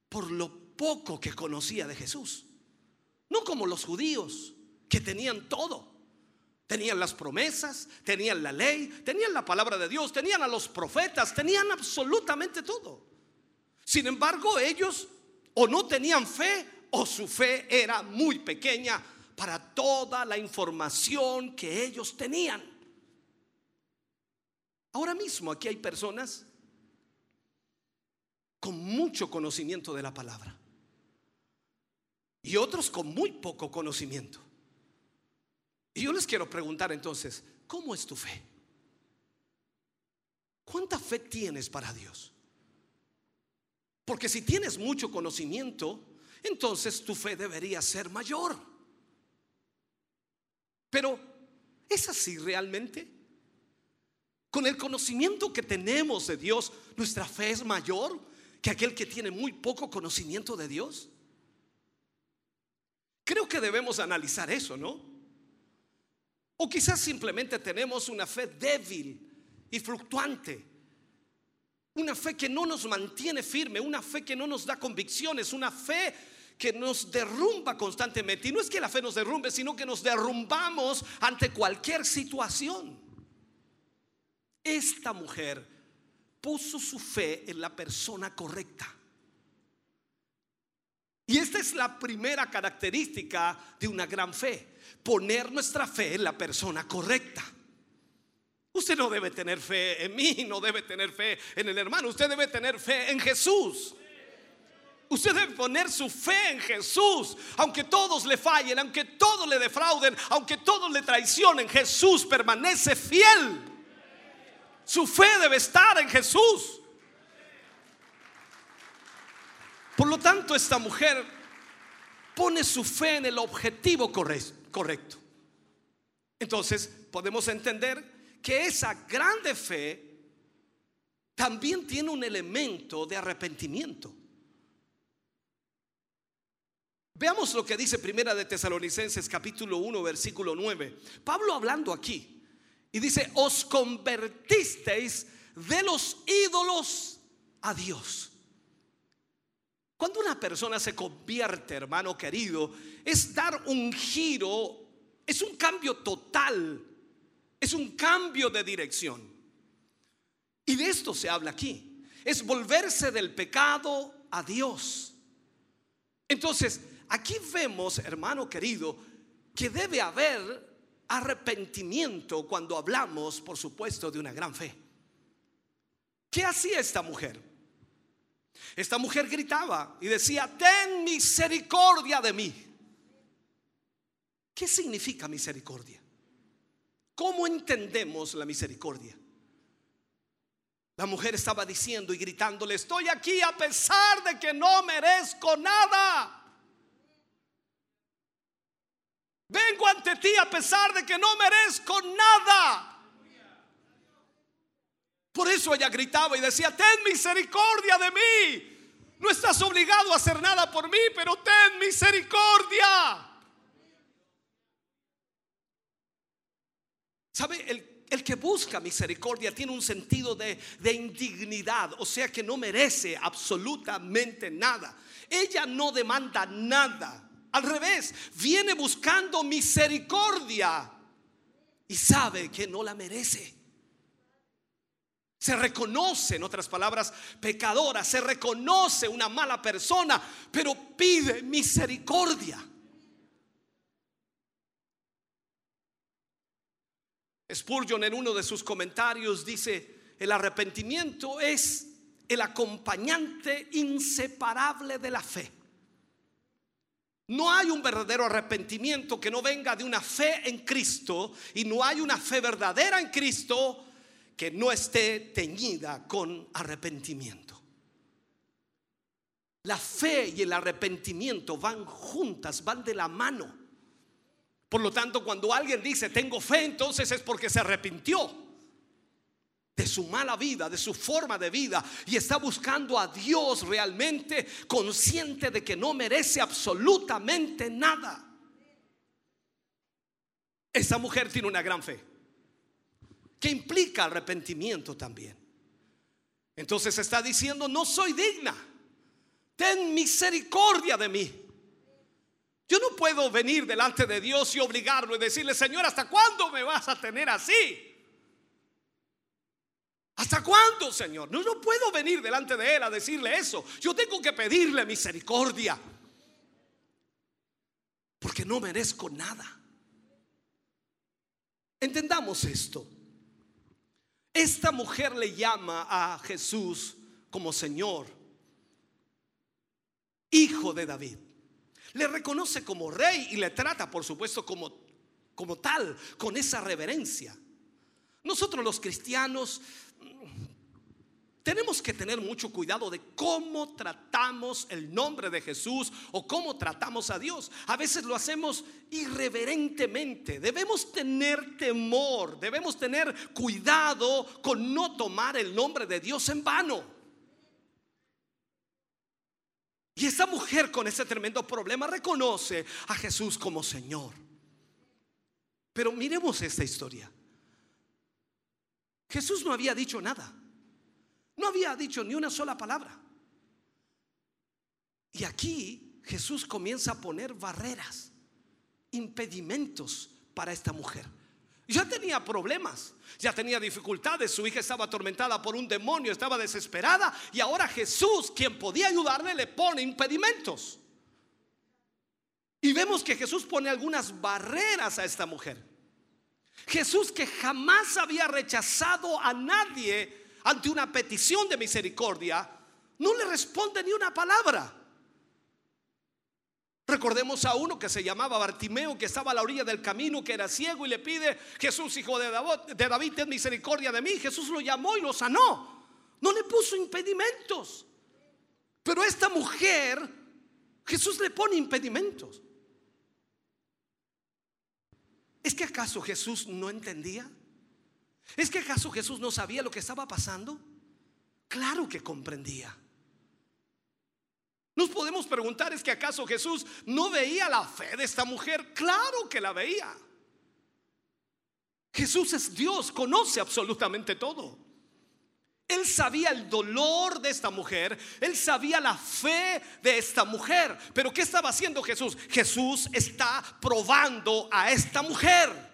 por lo poco que conocía de Jesús. No como los judíos, que tenían todo. Tenían las promesas, tenían la ley, tenían la palabra de Dios, tenían a los profetas, tenían absolutamente todo. Sin embargo, ellos o no tenían fe o su fe era muy pequeña para toda la información que ellos tenían. Ahora mismo aquí hay personas con mucho conocimiento de la palabra y otros con muy poco conocimiento. Y yo les quiero preguntar entonces, ¿cómo es tu fe? ¿Cuánta fe tienes para Dios? Porque si tienes mucho conocimiento, entonces tu fe debería ser mayor. Pero, ¿es así realmente? Con el conocimiento que tenemos de Dios, ¿nuestra fe es mayor que aquel que tiene muy poco conocimiento de Dios? Creo que debemos analizar eso, ¿no? O quizás simplemente tenemos una fe débil y fluctuante. Una fe que no nos mantiene firme, una fe que no nos da convicciones, una fe que nos derrumba constantemente. Y no es que la fe nos derrumbe, sino que nos derrumbamos ante cualquier situación. Esta mujer puso su fe en la persona correcta. Y esta es la primera característica de una gran fe, poner nuestra fe en la persona correcta. Usted no debe tener fe en mí, no debe tener fe en el hermano, usted debe tener fe en Jesús. Usted debe poner su fe en Jesús, aunque todos le fallen, aunque todos le defrauden, aunque todos le traicionen, Jesús permanece fiel. Su fe debe estar en Jesús. Por lo tanto, esta mujer pone su fe en el objetivo correcto. Entonces, podemos entender que esa grande fe también tiene un elemento de arrepentimiento. Veamos lo que dice Primera de Tesalonicenses capítulo 1 versículo 9. Pablo hablando aquí y dice, "Os convertisteis de los ídolos a Dios." Cuando una persona se convierte, hermano querido, es dar un giro, es un cambio total, es un cambio de dirección. Y de esto se habla aquí. Es volverse del pecado a Dios. Entonces, aquí vemos, hermano querido, que debe haber arrepentimiento cuando hablamos, por supuesto, de una gran fe. ¿Qué hacía esta mujer? Esta mujer gritaba y decía, ten misericordia de mí. ¿Qué significa misericordia? ¿Cómo entendemos la misericordia? La mujer estaba diciendo y gritándole, estoy aquí a pesar de que no merezco nada. Vengo ante ti a pesar de que no merezco nada. Por eso ella gritaba y decía, ten misericordia de mí. No estás obligado a hacer nada por mí, pero ten misericordia. ¿Sabe? El, el que busca misericordia tiene un sentido de, de indignidad, o sea que no merece absolutamente nada. Ella no demanda nada. Al revés, viene buscando misericordia y sabe que no la merece. Se reconoce, en otras palabras, pecadora, se reconoce una mala persona, pero pide misericordia. Spurgeon en uno de sus comentarios dice, el arrepentimiento es el acompañante inseparable de la fe. No hay un verdadero arrepentimiento que no venga de una fe en Cristo y no hay una fe verdadera en Cristo que no esté teñida con arrepentimiento. La fe y el arrepentimiento van juntas, van de la mano. Por lo tanto, cuando alguien dice tengo fe, entonces es porque se arrepintió. de su mala vida, de su forma de vida y está buscando a Dios realmente consciente de que no merece absolutamente nada. Esa mujer tiene una gran fe que implica arrepentimiento también. Entonces está diciendo, no soy digna, ten misericordia de mí. Yo no puedo venir delante de Dios y obligarlo y decirle, Señor, ¿hasta cuándo me vas a tener así? ¿Hasta cuándo, Señor? No, no puedo venir delante de Él a decirle eso. Yo tengo que pedirle misericordia. Porque no merezco nada. Entendamos esto. Esta mujer le llama a Jesús como Señor, Hijo de David. Le reconoce como rey y le trata, por supuesto, como, como tal, con esa reverencia. Nosotros los cristianos tenemos que tener mucho cuidado de cómo tratamos el nombre de Jesús o cómo tratamos a Dios. A veces lo hacemos irreverentemente. Debemos tener temor, debemos tener cuidado con no tomar el nombre de Dios en vano. Y esa mujer con ese tremendo problema reconoce a Jesús como Señor. Pero miremos esta historia. Jesús no había dicho nada. No había dicho ni una sola palabra. Y aquí Jesús comienza a poner barreras, impedimentos para esta mujer. Ya tenía problemas, ya tenía dificultades, su hija estaba atormentada por un demonio, estaba desesperada y ahora Jesús, quien podía ayudarle, le pone impedimentos. Y vemos que Jesús pone algunas barreras a esta mujer. Jesús que jamás había rechazado a nadie ante una petición de misericordia, no le responde ni una palabra. Recordemos a uno que se llamaba Bartimeo, que estaba a la orilla del camino, que era ciego y le pide, Jesús, hijo de David, ten misericordia de mí. Jesús lo llamó y lo sanó. No le puso impedimentos. Pero a esta mujer, Jesús le pone impedimentos. ¿Es que acaso Jesús no entendía? ¿Es que acaso Jesús no sabía lo que estaba pasando? Claro que comprendía. Nos podemos preguntar, ¿es que acaso Jesús no veía la fe de esta mujer? Claro que la veía. Jesús es Dios, conoce absolutamente todo. Él sabía el dolor de esta mujer, él sabía la fe de esta mujer. Pero ¿qué estaba haciendo Jesús? Jesús está probando a esta mujer.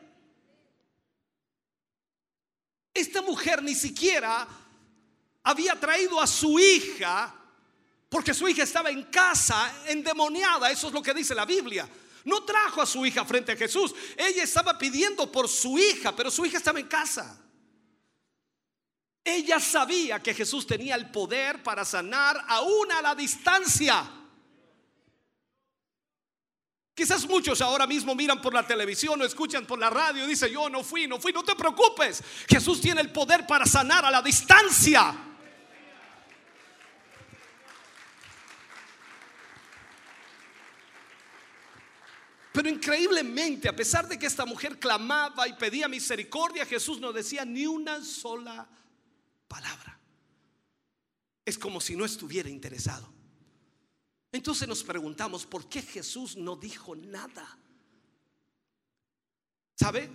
Esta mujer ni siquiera había traído a su hija porque su hija estaba en casa endemoniada, eso es lo que dice la Biblia. No trajo a su hija frente a Jesús. Ella estaba pidiendo por su hija, pero su hija estaba en casa. Ella sabía que Jesús tenía el poder para sanar aún a la distancia. Quizás muchos ahora mismo miran por la televisión o escuchan por la radio y dicen, yo no fui, no fui, no te preocupes. Jesús tiene el poder para sanar a la distancia. Pero increíblemente, a pesar de que esta mujer clamaba y pedía misericordia, Jesús no decía ni una sola palabra. Es como si no estuviera interesado. Entonces nos preguntamos, ¿por qué Jesús no dijo nada? ¿Sabe?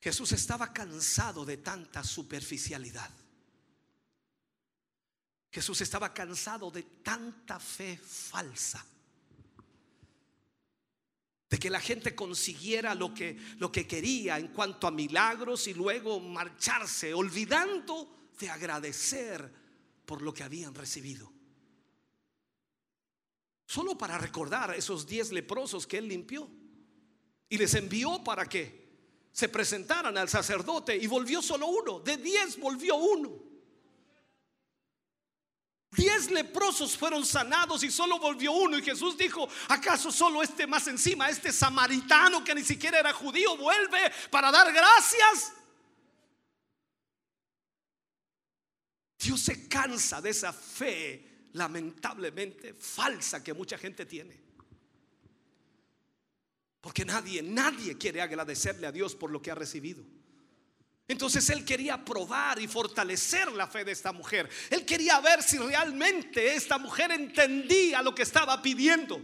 Jesús estaba cansado de tanta superficialidad. Jesús estaba cansado de tanta fe falsa. De que la gente consiguiera lo que, lo que quería en cuanto a milagros y luego marcharse, olvidando de agradecer por lo que habían recibido. Solo para recordar esos diez leprosos que él limpió. Y les envió para que se presentaran al sacerdote y volvió solo uno. De diez volvió uno. Diez leprosos fueron sanados y solo volvió uno. Y Jesús dijo, ¿acaso solo este más encima, este samaritano que ni siquiera era judío, vuelve para dar gracias? Dios se cansa de esa fe lamentablemente falsa que mucha gente tiene. Porque nadie, nadie quiere agradecerle a Dios por lo que ha recibido. Entonces él quería probar y fortalecer la fe de esta mujer. Él quería ver si realmente esta mujer entendía lo que estaba pidiendo.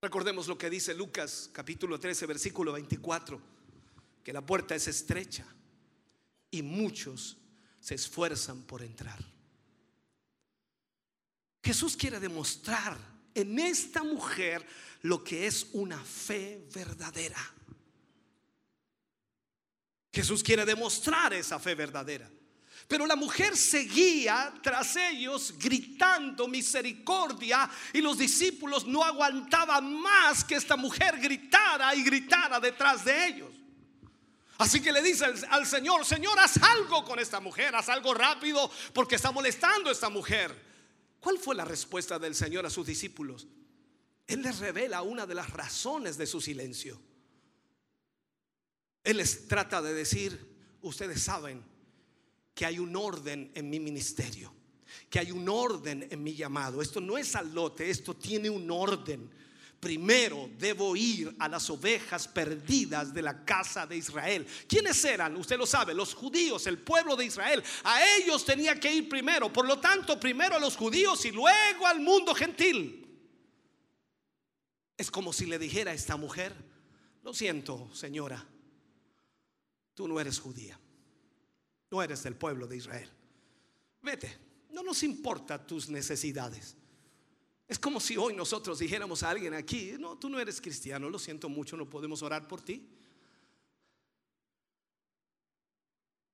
Recordemos lo que dice Lucas capítulo 13 versículo 24, que la puerta es estrecha y muchos se esfuerzan por entrar. Jesús quiere demostrar en esta mujer lo que es una fe verdadera. Jesús quiere demostrar esa fe verdadera. Pero la mujer seguía tras ellos gritando misericordia y los discípulos no aguantaban más que esta mujer gritara y gritara detrás de ellos. Así que le dice al, Señor, Señor, haz algo con esta mujer, haz algo rápido porque está molestando a esta mujer. ¿Cuál fue la respuesta del Señor a sus discípulos? Él les revela una de las razones de su silencio. Él les trata de decir, ustedes saben que hay un orden en mi ministerio, que hay un orden en mi llamado. Esto no es al esto tiene un orden. Primero debo ir a las ovejas perdidas de la casa de Israel. ¿Quiénes eran? Usted lo sabe, los judíos, el pueblo de Israel. A ellos tenía que ir primero. Por lo tanto, primero a los judíos y luego al mundo gentil. Es como si le dijera a esta mujer, lo siento, señora, tú no eres judía, no eres del pueblo de Israel. Vete, no nos importa tus necesidades. Es como si hoy nosotros dijéramos a alguien aquí, no, tú no eres cristiano, lo siento mucho, no podemos orar por ti.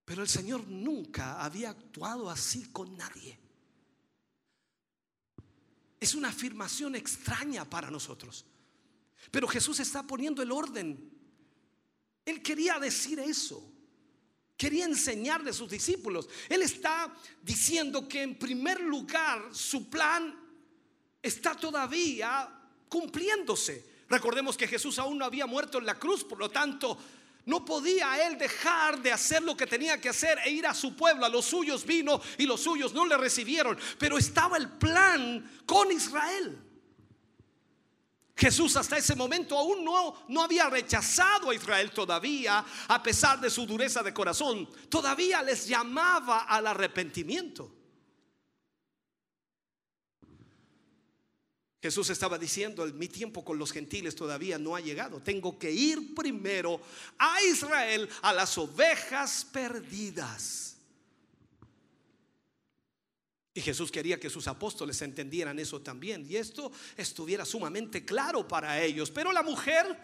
Pero el Señor nunca había actuado así con nadie. Es una afirmación extraña para nosotros. Pero Jesús está poniendo el orden él quería decir eso. Quería enseñarle a sus discípulos. Él está diciendo que en primer lugar su plan está todavía cumpliéndose. Recordemos que Jesús aún no había muerto en la cruz, por lo tanto, no podía él dejar de hacer lo que tenía que hacer e ir a su pueblo. A los suyos vino y los suyos no le recibieron. Pero estaba el plan con Israel. Jesús hasta ese momento aún no, no había rechazado a Israel todavía, a pesar de su dureza de corazón. Todavía les llamaba al arrepentimiento. Jesús estaba diciendo, mi tiempo con los gentiles todavía no ha llegado. Tengo que ir primero a Israel, a las ovejas perdidas. Y Jesús quería que sus apóstoles entendieran eso también. Y esto estuviera sumamente claro para ellos. Pero la mujer,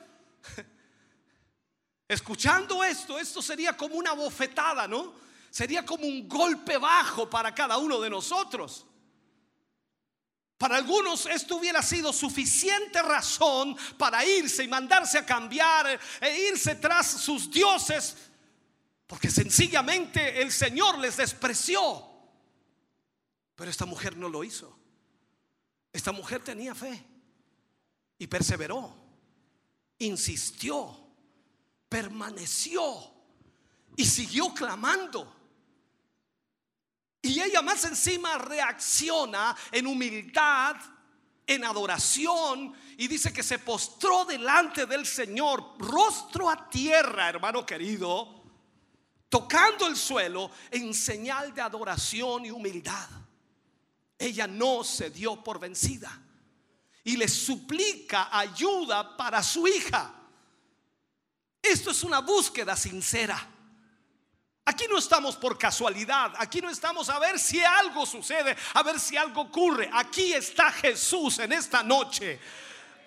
escuchando esto, esto sería como una bofetada, ¿no? Sería como un golpe bajo para cada uno de nosotros. Para algunos esto hubiera sido suficiente razón para irse y mandarse a cambiar e irse tras sus dioses, porque sencillamente el Señor les despreció. Pero esta mujer no lo hizo. Esta mujer tenía fe y perseveró, insistió, permaneció y siguió clamando. Y ella más encima reacciona en humildad, en adoración y dice que se postró delante del Señor, rostro a tierra, hermano querido, tocando el suelo en señal de adoración y humildad ella no se dio por vencida y le suplica ayuda para su hija. Esto es una búsqueda sincera. Aquí no estamos por casualidad, aquí no estamos a ver si algo sucede, a ver si algo ocurre. Aquí está Jesús en esta noche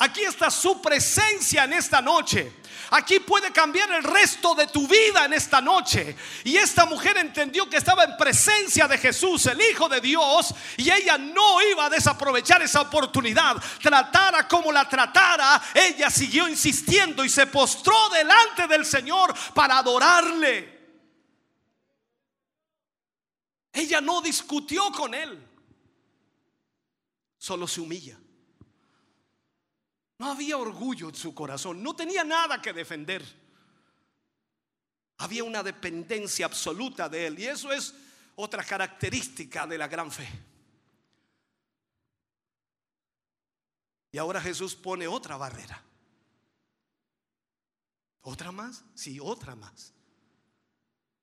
Aquí está su presencia en esta noche. Aquí puede cambiar el resto de tu vida en esta noche. Y esta mujer entendió que estaba en presencia de Jesús, el Hijo de Dios, y ella no iba a desaprovechar esa oportunidad. Tratara como la tratara, ella siguió insistiendo y se postró delante del Señor para adorarle. Ella no discutió con él, solo se humilla. No había orgullo en su corazón, no tenía nada que defender. Había una dependencia absoluta de él y eso es otra característica de la gran fe. Y ahora Jesús pone otra barrera. ¿Otra más? Sí, otra más.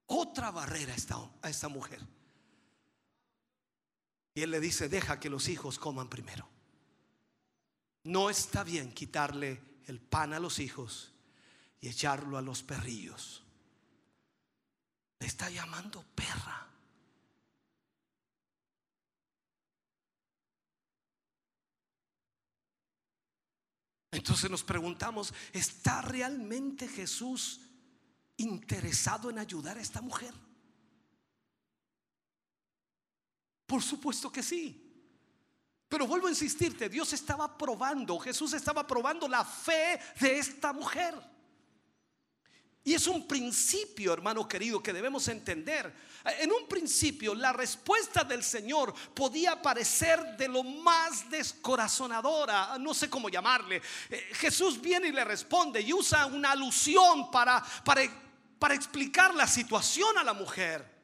Otra barrera a esta, a esta mujer. Y él le dice, deja que los hijos coman primero. No está bien quitarle el pan a los hijos y echarlo a los perrillos. Le está llamando perra. Entonces nos preguntamos, ¿está realmente Jesús interesado en ayudar a esta mujer? Por supuesto que sí. Pero vuelvo a insistirte, Dios estaba probando, Jesús estaba probando la fe de esta mujer. Y es un principio, hermano querido, que debemos entender. En un principio, la respuesta del Señor podía parecer de lo más descorazonadora, no sé cómo llamarle. Eh, Jesús viene y le responde y usa una alusión para, para, para explicar la situación a la mujer.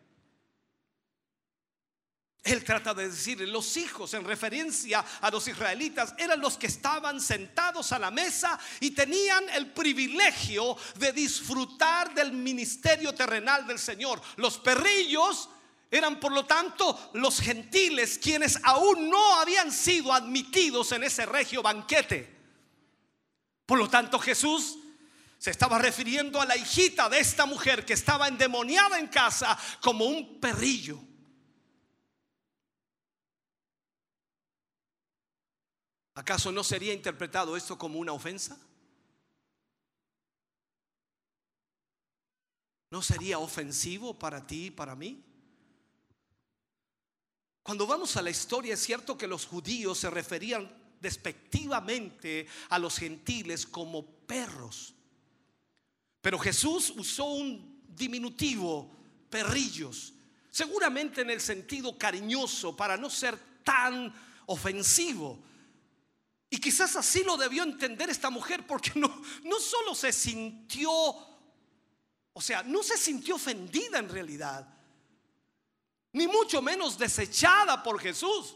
Él trata de decirle, los hijos en referencia a los israelitas eran los que estaban sentados a la mesa y tenían el privilegio de disfrutar del ministerio terrenal del Señor. Los perrillos eran por lo tanto los gentiles quienes aún no habían sido admitidos en ese regio banquete. Por lo tanto Jesús se estaba refiriendo a la hijita de esta mujer que estaba endemoniada en casa como un perrillo. ¿Acaso no sería interpretado esto como una ofensa? ¿No sería ofensivo para ti y para mí? Cuando vamos a la historia es cierto que los judíos se referían despectivamente a los gentiles como perros. Pero Jesús usó un diminutivo, perrillos, seguramente en el sentido cariñoso para no ser tan ofensivo. Y quizás así lo debió entender esta mujer porque no, no solo se sintió, o sea, no se sintió ofendida en realidad, ni mucho menos desechada por Jesús,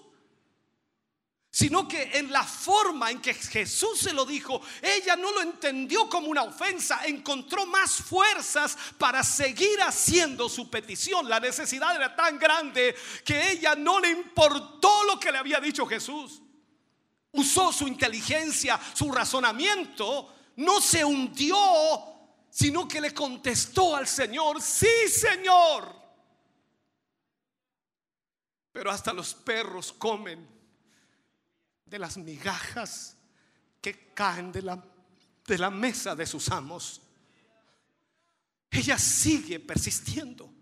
sino que en la forma en que Jesús se lo dijo, ella no lo entendió como una ofensa, encontró más fuerzas para seguir haciendo su petición. La necesidad era tan grande que ella no le importó lo que le había dicho Jesús usó su inteligencia, su razonamiento, no se hundió, sino que le contestó al Señor, sí Señor. Pero hasta los perros comen de las migajas que caen de la, de la mesa de sus amos. Ella sigue persistiendo.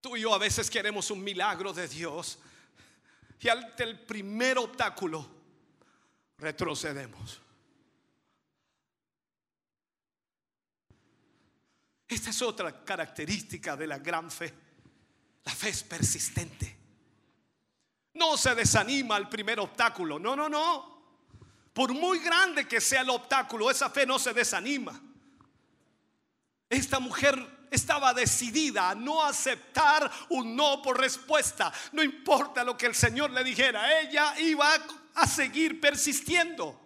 Tú y yo a veces queremos un milagro de Dios y ante el primer obstáculo retrocedemos. Esta es otra característica de la gran fe. La fe es persistente. No se desanima al primer obstáculo. No, no, no. Por muy grande que sea el obstáculo, esa fe no se desanima. Esta mujer estaba decidida a no aceptar un no por respuesta. No importa lo que el Señor le dijera, ella iba a seguir persistiendo.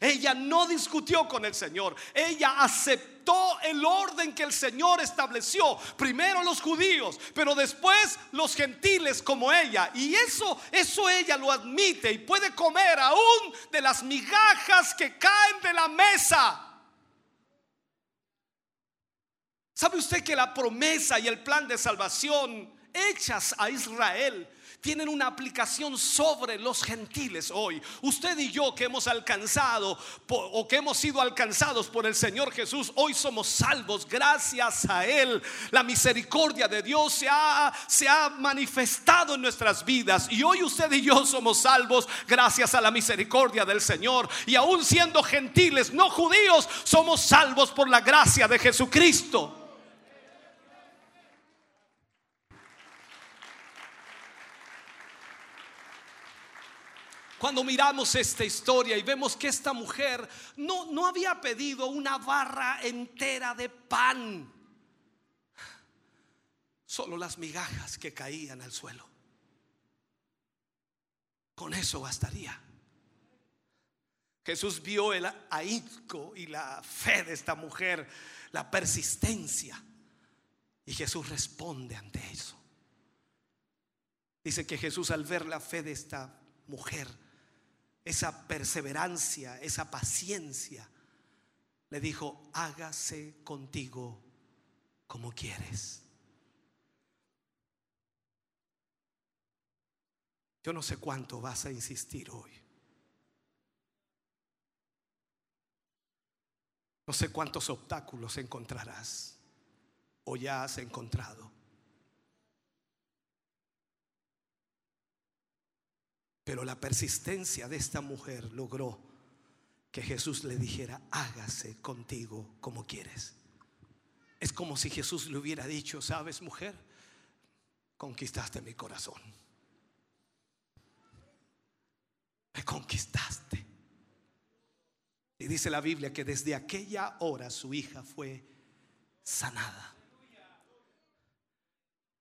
Ella no discutió con el Señor, ella aceptó el orden que el Señor estableció. Primero los judíos, pero después los gentiles como ella. Y eso, eso ella lo admite y puede comer aún de las migajas que caen de la mesa. ¿Sabe usted que la promesa y el plan de salvación hechas a Israel tienen una aplicación sobre los gentiles hoy. Usted y yo que hemos alcanzado o que hemos sido alcanzados por el Señor Jesús, hoy somos salvos gracias a Él. La misericordia de Dios se ha, se ha manifestado en nuestras vidas y hoy usted y yo somos salvos gracias a la misericordia del Señor. Y aún siendo gentiles, no judíos, somos salvos por la gracia de Jesucristo. Cuando miramos esta historia y vemos que esta mujer no, no había pedido una barra entera de pan, solo las migajas que caían al suelo. Con eso bastaría. Jesús vio el ahínco y la fe de esta mujer, la persistencia. Y Jesús responde ante eso. Dice que Jesús al ver la fe de esta mujer, esa perseverancia, esa paciencia, le dijo, hágase contigo como quieres. Yo no sé cuánto vas a insistir hoy. No sé cuántos obstáculos encontrarás o ya has encontrado. Pero la persistencia de esta mujer logró que Jesús le dijera, hágase contigo como quieres. Es como si Jesús le hubiera dicho, sabes mujer, conquistaste mi corazón. Me conquistaste. Y dice la Biblia que desde aquella hora su hija fue sanada.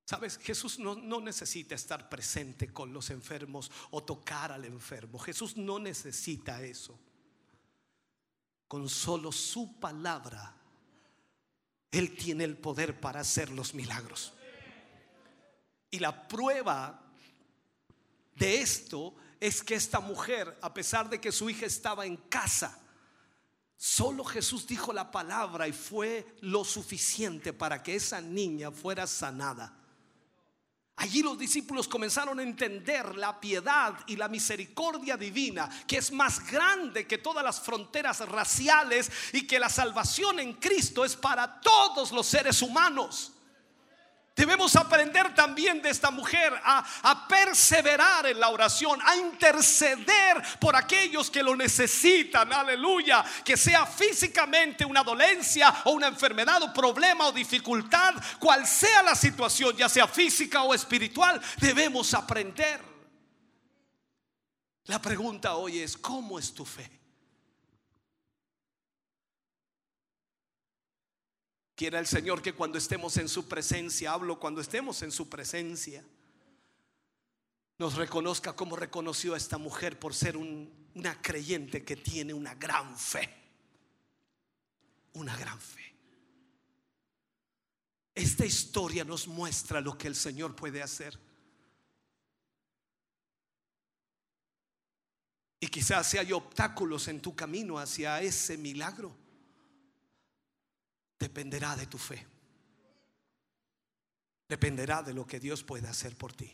Sabes, Jesús no, no, necesita estar presente con los enfermos o tocar al enfermo. Jesús no necesita eso. Con solo su palabra, Él tiene el poder para hacer los milagros. Y la prueba de esto es que esta mujer, a pesar de que su hija estaba en casa, Solo Jesús dijo la palabra y fue lo suficiente para que esa niña fuera sanada. Allí los discípulos comenzaron a entender la piedad y la misericordia divina, que es más grande que todas las fronteras raciales y que la salvación en Cristo es para todos los seres humanos. Debemos aprender también de esta mujer a, perseverar en la oración, a interceder por aquellos que lo necesitan, aleluya, que sea físicamente una dolencia o una enfermedad o problema o dificultad, cual sea la situación, ya sea física o espiritual, debemos aprender. La pregunta hoy es, ¿cómo es tu fe? Quiera el Señor que cuando estemos en su presencia, hablo cuando estemos en su presencia, nos reconozca como reconoció a esta mujer por ser una creyente que tiene una gran fe. Una gran fe. Esta historia nos muestra lo que el Señor puede hacer. Y quizás si hay obstáculos en tu camino hacia ese milagro dependerá de tu fe. Dependerá de lo que Dios puede hacer por ti.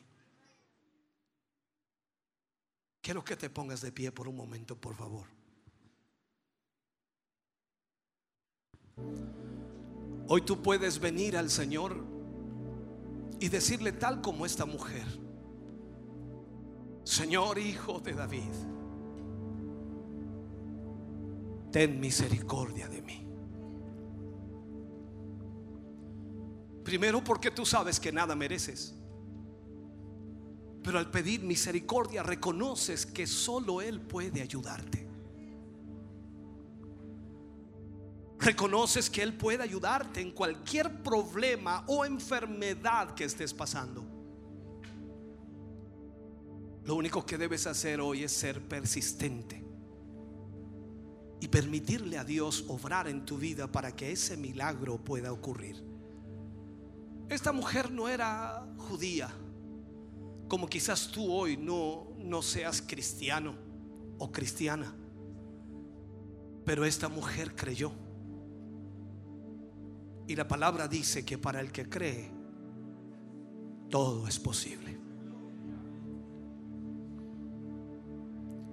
Quiero que te pongas de pie por un momento, por favor. Hoy tú puedes venir al Señor y decirle tal como esta mujer, Señor Hijo de David, ten misericordia de mí. Primero porque tú sabes que nada mereces. Pero al pedir misericordia reconoces que solo Él puede ayudarte. Reconoces que Él puede ayudarte en cualquier problema o enfermedad que estés pasando. Lo único que debes hacer hoy es ser persistente y permitirle a Dios obrar en tu vida para que ese milagro pueda ocurrir. Esta mujer no era judía, como quizás tú hoy no, no seas cristiano o cristiana. Pero esta mujer creyó. Y la palabra dice que para el que cree, todo es posible.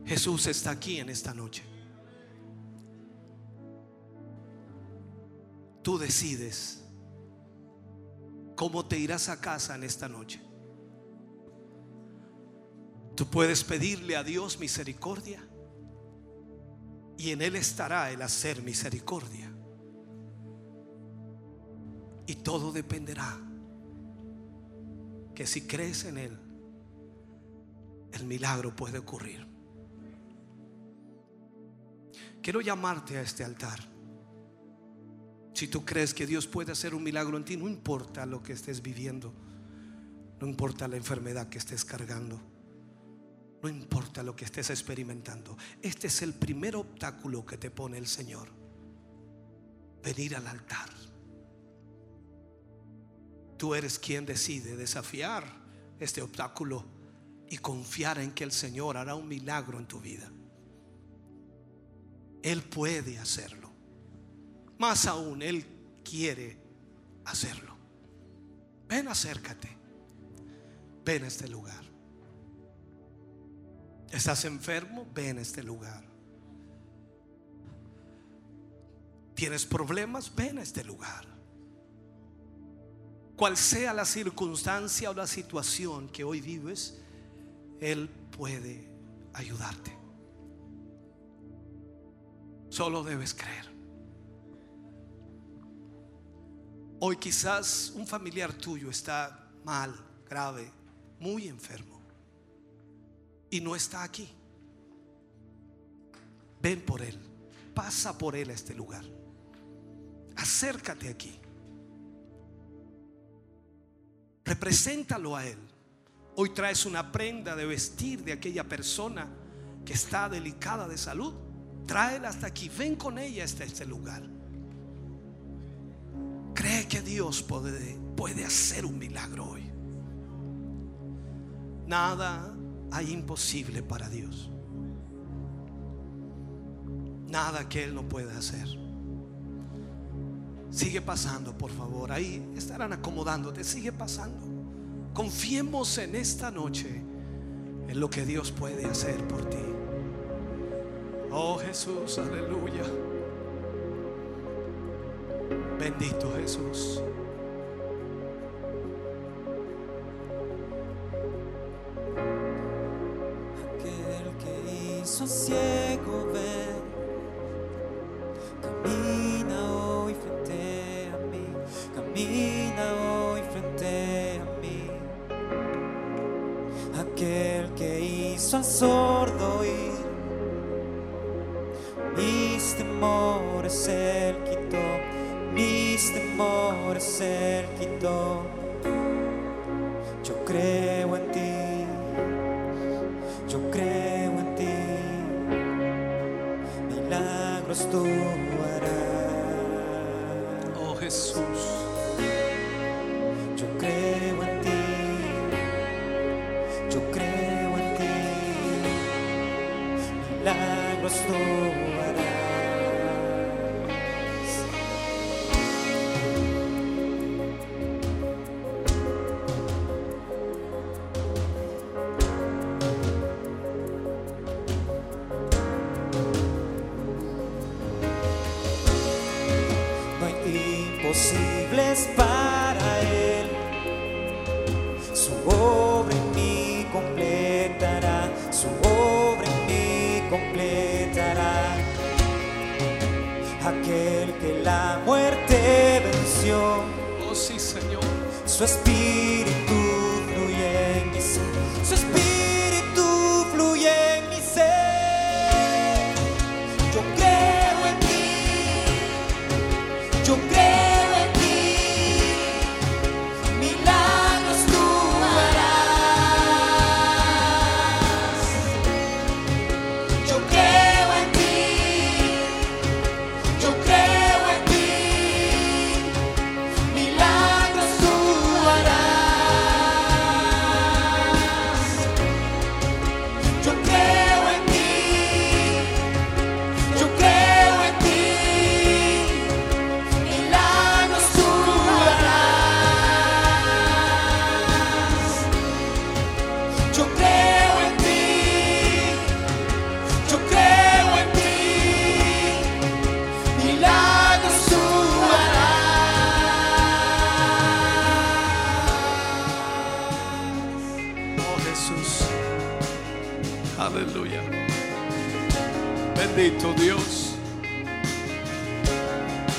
Jesús está aquí en esta noche. Tú decides cómo te irás a casa en esta noche. Tú puedes pedirle a Dios misericordia y en Él estará el hacer misericordia. Y todo dependerá que si crees en Él, el milagro puede ocurrir. Quiero llamarte a este altar. Si tú crees que Dios puede hacer un milagro en ti, no importa lo que estés viviendo, no importa la enfermedad que estés cargando, no importa lo que estés experimentando. Este es el primer obstáculo que te pone el Señor. Venir al altar. Tú eres quien decide desafiar este obstáculo y confiar en que el Señor hará un milagro en tu vida. Él puede hacerlo. Más aún, Él quiere hacerlo. Ven, acércate. Ven a este lugar. ¿Estás enfermo? Ven a este lugar. ¿Tienes problemas? Ven a este lugar. Cual sea la circunstancia o la situación que hoy vives, Él puede ayudarte. Solo debes creer. Hoy quizás un familiar tuyo está mal, grave, muy enfermo y no está aquí. Ven por él, pasa por él a este lugar. Acércate aquí. Represéntalo a él. Hoy traes una prenda de vestir de aquella persona que está delicada de salud. Tráela hasta aquí. Ven con ella hasta este lugar. Cree que Dios puede, puede hacer un milagro hoy. Nada hay imposible para Dios. Nada que Él no pueda hacer. Sigue pasando, por favor. Ahí estarán acomodándote. Sigue pasando. Confiemos en esta noche en lo que Dios puede hacer por ti. Oh Jesús, aleluya. Bendito Jesús.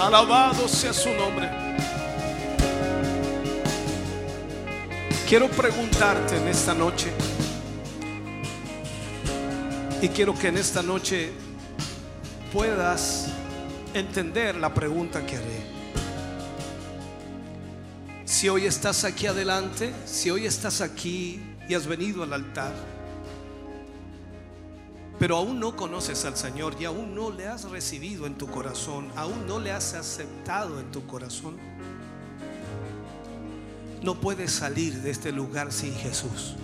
Alabado sea su nombre. Quiero preguntarte en esta noche. Y quiero que en esta noche puedas entender la pregunta que haré. Si hoy estás aquí adelante, si hoy estás aquí y has venido al altar, pero aún no conoces al Señor y aún no le has recibido en tu corazón, aún no le has aceptado en tu corazón, no puedes salir de este lugar sin Jesús.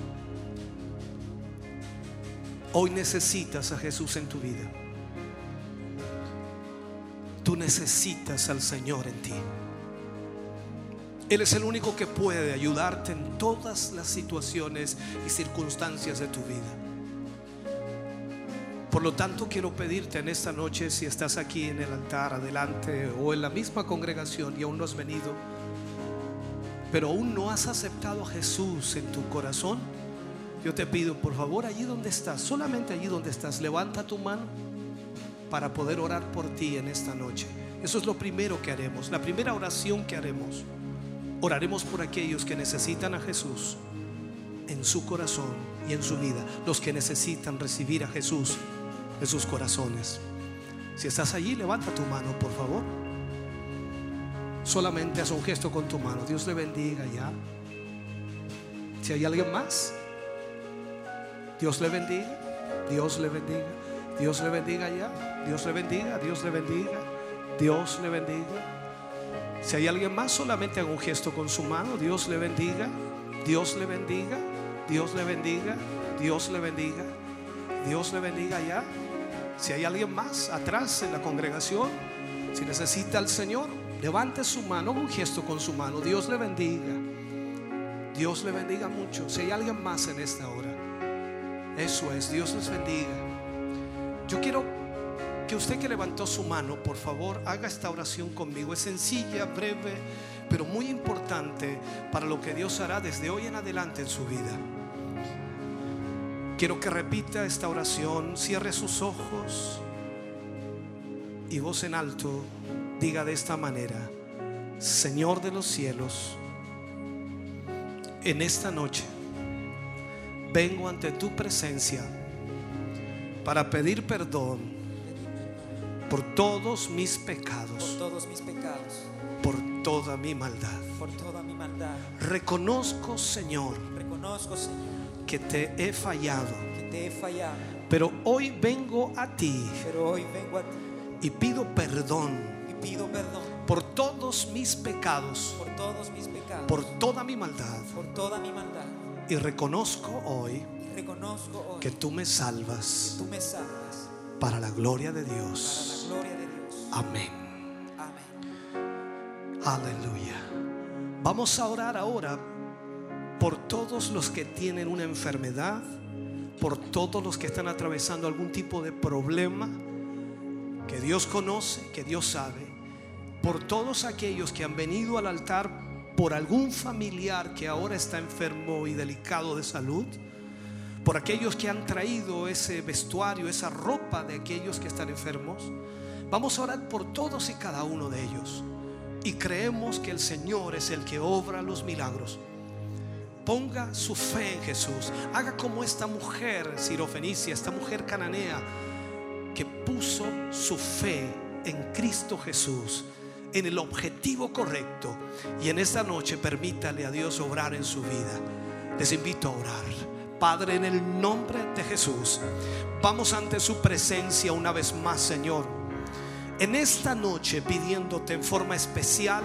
Hoy necesitas a Jesús en tu vida. Tú necesitas al Señor en ti. Él es el único que puede ayudarte en todas las situaciones y circunstancias de tu vida. Por lo tanto, quiero pedirte en esta noche, si estás aquí en el altar, adelante, o en la misma congregación y aún no has venido, pero aún no has aceptado a Jesús en tu corazón, yo te pido, por favor, allí donde estás, solamente allí donde estás, levanta tu mano para poder orar por ti en esta noche. Eso es lo primero que haremos, la primera oración que haremos. Oraremos por aquellos que necesitan a Jesús en su corazón y en su vida, los que necesitan recibir a Jesús en sus corazones. Si estás allí, levanta tu mano, por favor. Solamente haz un gesto con tu mano. Dios le bendiga ya. Si hay alguien más, Dios le bendiga. Dios le bendiga. Dios le bendiga ya. Dios le bendiga. Dios le bendiga. Dios le bendiga. Si hay alguien más, solamente haga un gesto con su mano. Dios le bendiga. Dios le bendiga. Dios le bendiga. Dios le bendiga. Dios le bendiga ya. Si hay alguien más atrás en la congregación, si necesita al Señor, levante su mano, un gesto con su mano. Dios le bendiga. Dios le bendiga mucho. Si hay alguien más en esta hora, eso es. Dios les bendiga. Yo quiero que usted que levantó su mano, por favor, haga esta oración conmigo. Es sencilla, breve, pero muy importante para lo que Dios hará desde hoy en adelante en su vida. Quiero que repita esta oración, cierre sus ojos y voz en alto diga de esta manera, Señor de los cielos, en esta noche vengo ante tu presencia para pedir perdón por todos mis por pecados, todos mis pecados, por toda mi maldad. por toda mi maldad. Reconozco, Señor, Reconozco, Señor, que te he fallado, que te he fallado, pero hoy vengo a ti pero hoy vengo a ti y pido perdón y pido perdón por todos mis pecados, por todos mis pecados, por toda mi maldad. por toda mi maldad. Y reconozco hoy Y reconozco hoy que tú me salvas tú me salvas para la gloria de para la Dios. gloria de Dios. Amén. Amén. Aleluya. Vamos a orar ahora por todos los que tienen una enfermedad, por todos los que están atravesando algún tipo de problema que Dios conoce, que Dios sabe, por todos aquellos que han venido al altar por algún familiar que ahora está enfermo y delicado de salud, por aquellos que han traído ese vestuario, esa ropa de aquellos que están enfermos. Vamos a orar por todos y cada uno de ellos. Y creemos que el Señor es el que obra los milagros. Ponga su fe en Jesús. Haga como esta mujer sirofenicia, esta mujer cananea, que puso su fe en Cristo Jesús, en el objetivo correcto. Y en esta noche permítale a Dios obrar en su vida. Les invito a orar. Padre, en el nombre de Jesús, vamos ante su presencia una vez más, Señor. En esta noche pidiéndote en forma especial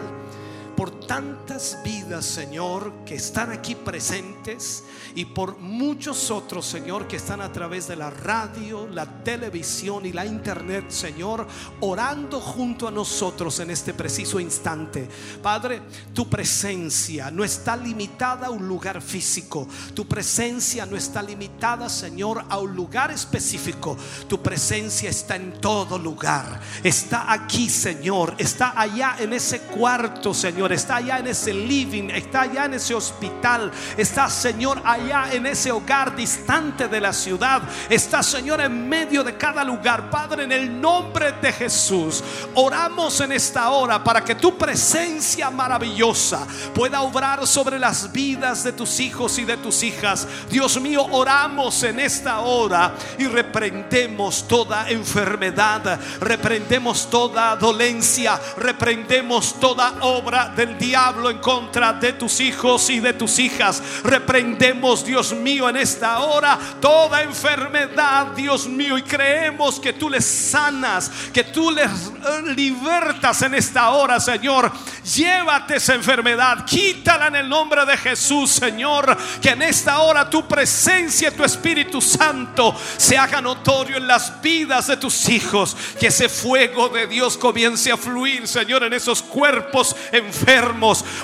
por tantas vidas, Señor, que están aquí presentes y por muchos otros, Señor, que están a través de la radio, la televisión y la internet, Señor, orando junto a nosotros en este preciso instante. Padre, tu presencia no está limitada a un lugar físico, tu presencia no está limitada, Señor, a un lugar específico. Tu presencia está en todo lugar. Está aquí, Señor, está allá en ese cuarto, Señor, está allá en ese living, está allá en ese hospital, está, Señor, allá en ese hogar distante de la ciudad, está, Señor, en medio de cada lugar. Padre, en el nombre de Jesús, oramos en esta hora para que tu presencia maravillosa pueda obrar sobre las vidas de tus hijos y de tus hijas. Dios mío, oramos en esta hora y reprendemos toda enfermedad, reprendemos toda dolencia, reprendemos toda obra del diablo en contra de tus hijos y de tus hijas. Reprendemos, Dios mío, en esta hora toda enfermedad, Dios mío, y creemos que tú les sanas, que tú les eh, libertas en esta hora, Señor. Llévate esa enfermedad, quítala en el nombre de Jesús, Señor. Que en esta hora tu presencia, tu Espíritu Santo, se haga notorio en las vidas de tus hijos. Que ese fuego de Dios comience a fluir, Señor, en esos cuerpos enfermos.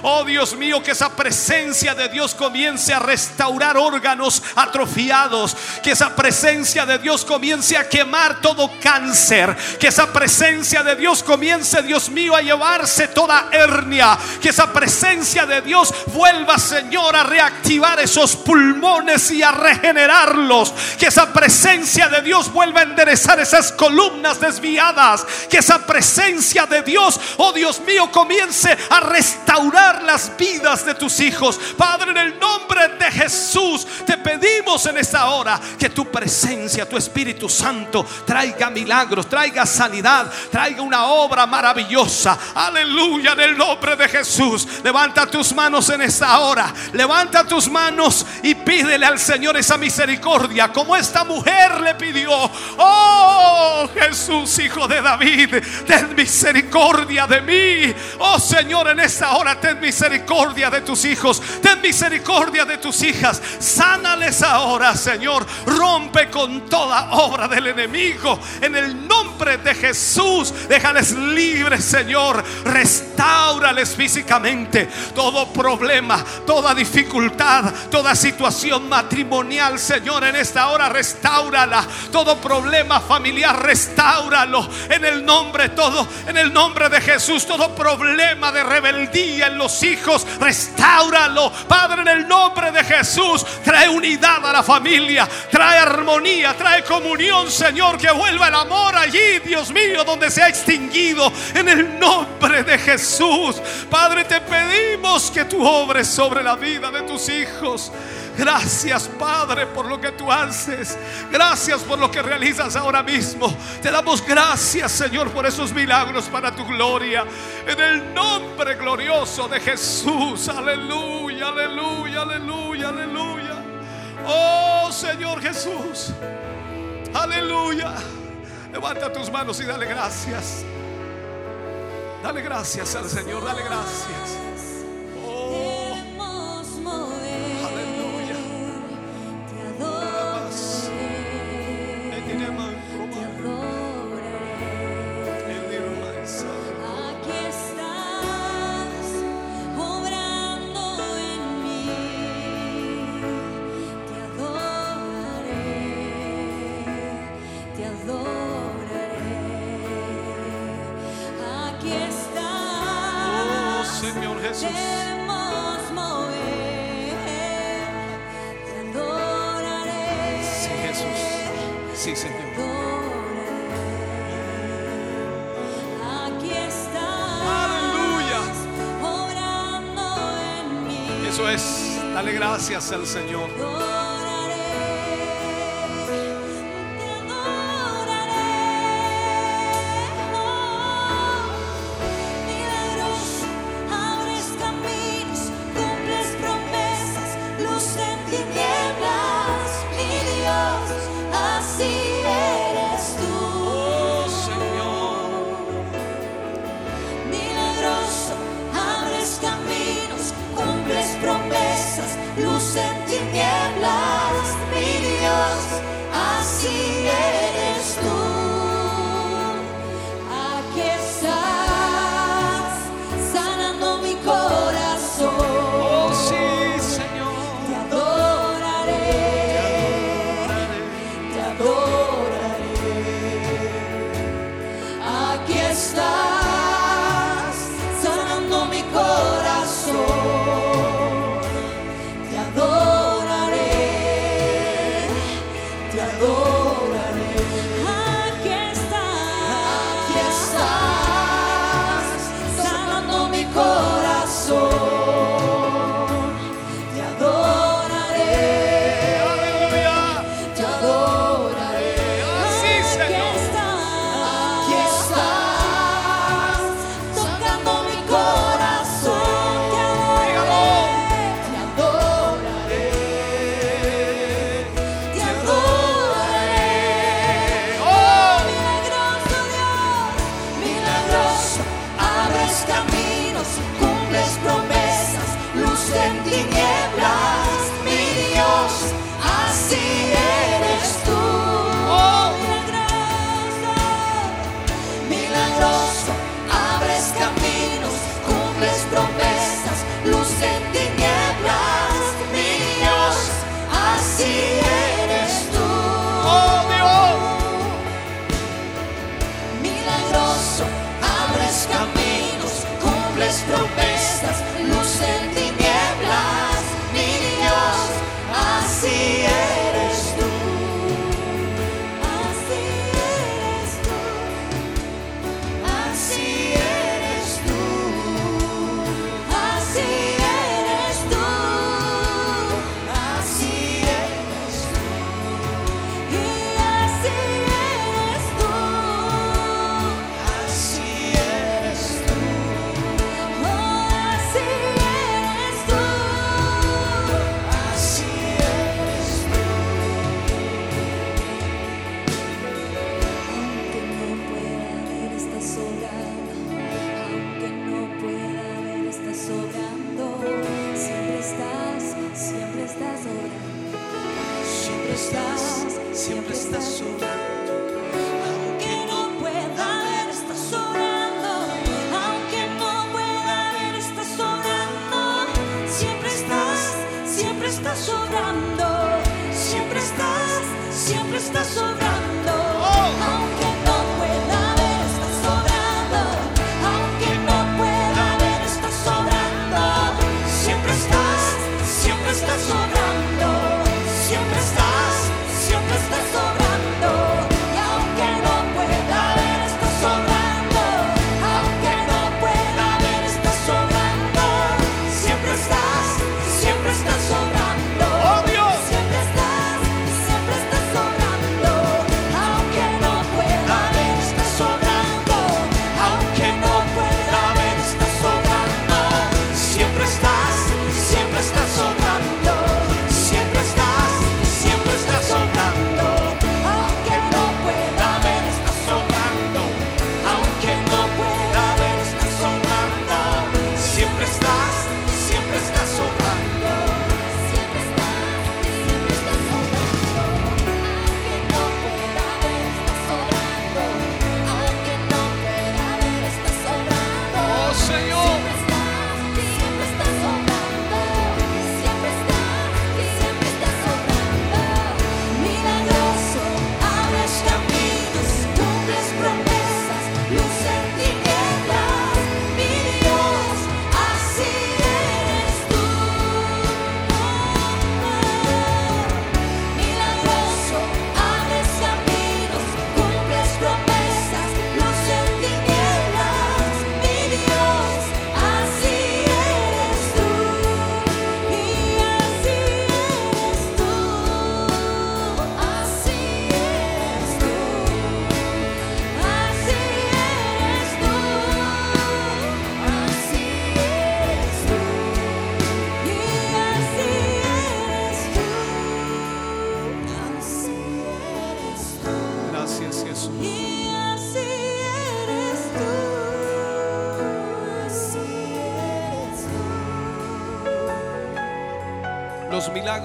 Oh Dios mío, que esa presencia de Dios comience a restaurar órganos atrofiados. Que esa presencia de Dios comience a quemar todo cáncer. Que esa presencia de Dios comience, Dios mío, a llevarse toda hernia. Que esa presencia de Dios vuelva, Señor, a reactivar esos pulmones y a regenerarlos. Que esa presencia de Dios vuelva a enderezar esas columnas desviadas. Que esa presencia de Dios, oh Dios mío, comience a restaurar las vidas de tus hijos. Padre, en el nombre de Jesús, te pedimos en esta hora que tu presencia, tu Espíritu Santo, traiga milagros, traiga sanidad, traiga una obra maravillosa. Aleluya, en el nombre de Jesús. Levanta tus manos en esta hora. Levanta tus manos y pídele al Señor esa misericordia, como esta mujer le pidió. Oh Jesús, hijo de David, ten misericordia de mí. Oh Señor, en esta hora ten misericordia de tus hijos, ten misericordia de tus hijas. Sánales ahora, Señor. Rompe con toda obra del enemigo. En el nombre de Jesús, déjales libres, Señor. Restaurales físicamente. Todo problema, toda dificultad, toda situación matrimonial, Señor, en esta hora restaurala. Todo problema familiar, restauralo. En el nombre todo, en el nombre de Jesús, todo problema de rebeldía en los hijos, restauralo. Padre, en el nombre de Jesús, trae unidad a la familia, trae armonía, trae comunión, Señor, que vuelva el amor allí, Dios mío, donde se ha extinguido. En el nombre de Jesús, Padre, te pedimos que tú obres sobre la vida de tus hijos. Gracias, Padre, por lo que tú haces. Gracias por lo que realizas ahora mismo. Te damos gracias, Señor, por esos milagros para tu gloria. En el nombre glorioso de Jesús. Aleluya, aleluya, aleluya, aleluya. Oh, Señor Jesús. Aleluya. Levanta tus manos y dale gracias. Dale gracias al Señor, dale gracias. Oh, gracias al Señor.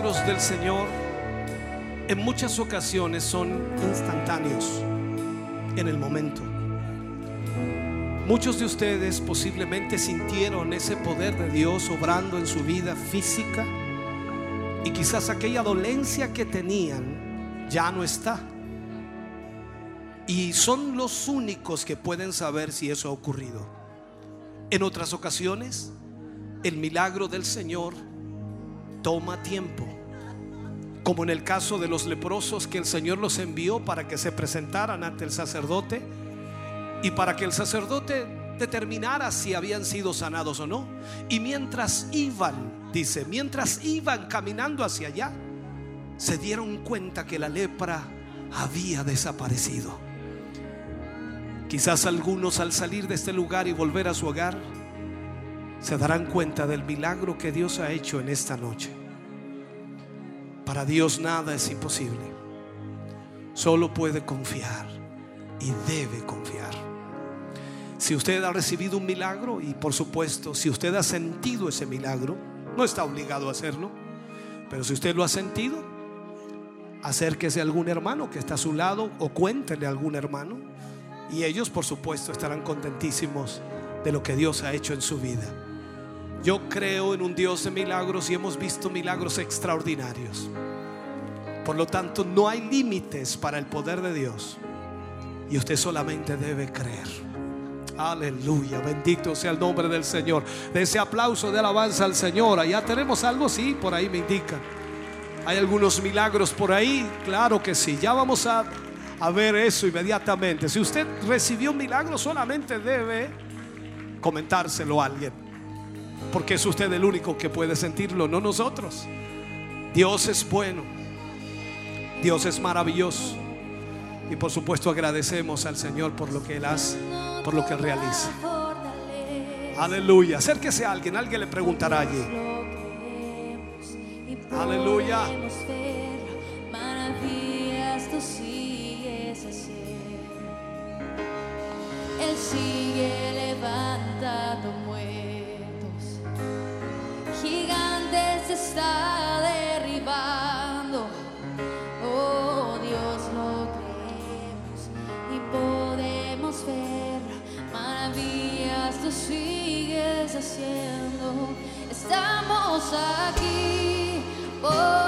Del Señor en muchas ocasiones son instantáneos en el momento. Muchos de ustedes posiblemente sintieron ese poder de Dios obrando en su vida física y quizás aquella dolencia que tenían ya no está. Y son los únicos que pueden saber si eso ha ocurrido. En otras ocasiones, el milagro del Señor toma tiempo. Como en el caso de los leprosos que el Señor los envió para que se presentaran ante el sacerdote y para que el sacerdote determinara si habían sido sanados o no. Y mientras iban, dice, mientras iban caminando hacia allá, se dieron cuenta que la lepra había desaparecido. Quizás algunos al salir de este lugar y volver a su hogar, se darán cuenta del milagro que Dios ha hecho en esta noche. Para Dios nada es imposible. Solo puede confiar y debe confiar. Si usted ha recibido un milagro y por supuesto si usted ha sentido ese milagro, no está obligado a hacerlo, pero si usted lo ha sentido, acérquese a algún hermano que está a su lado o cuéntele a algún hermano y ellos por supuesto estarán contentísimos de lo que Dios ha hecho en su vida. Yo creo en un Dios de milagros y hemos visto milagros extraordinarios. Por lo tanto, no hay límites para el poder de Dios. Y usted solamente debe creer. Aleluya, bendito sea el nombre del Señor. De ese aplauso de alabanza al Señor. Allá tenemos algo, sí, por ahí me indican. Hay algunos milagros por ahí, claro que sí. Ya vamos a, a ver eso inmediatamente. Si usted recibió un milagro, solamente debe comentárselo a alguien. Porque es usted el único que puede sentirlo, no nosotros. Dios es bueno. Dios es maravilloso. Y por supuesto agradecemos al Señor por lo que Él hace, por lo que Él realiza. Aleluya. Acérquese a alguien, alguien le preguntará allí. Aleluya. Está derribando. Oh Dios, lo creemos y podemos ver. Maravillas tú sigues haciendo. Estamos aquí por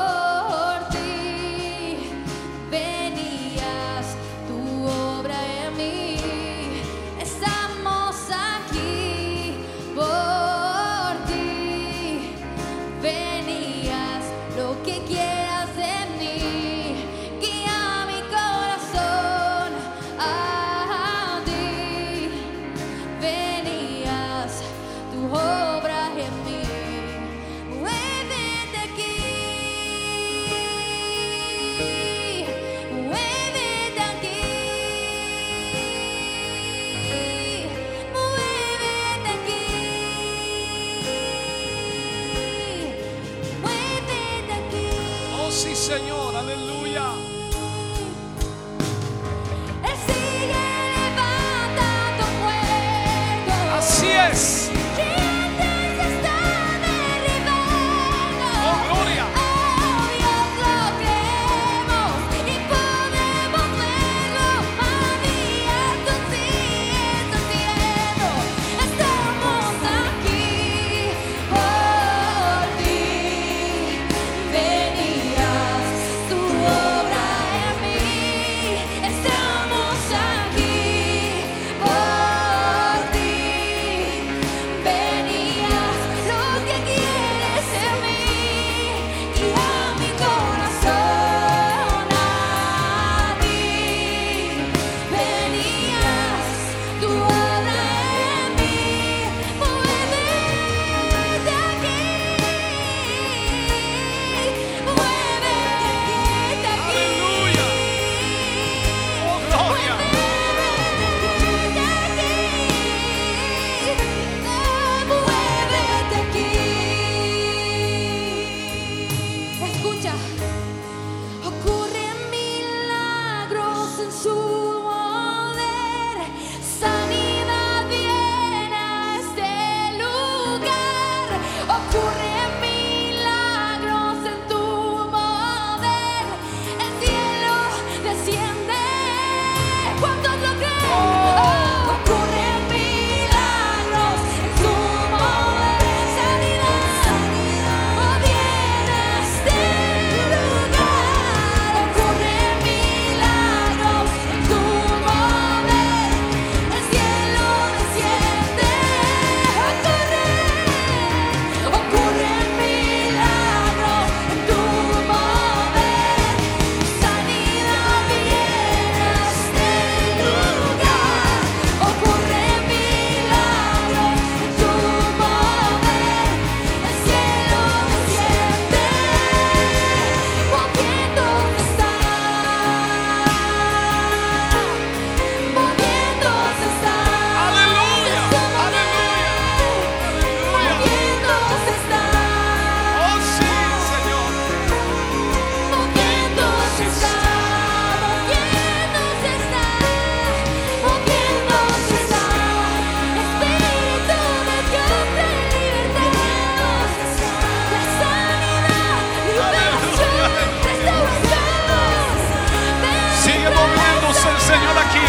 Señor aquí.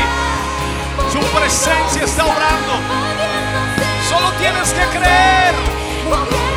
Su presencia está orando. Solo tienes que creer.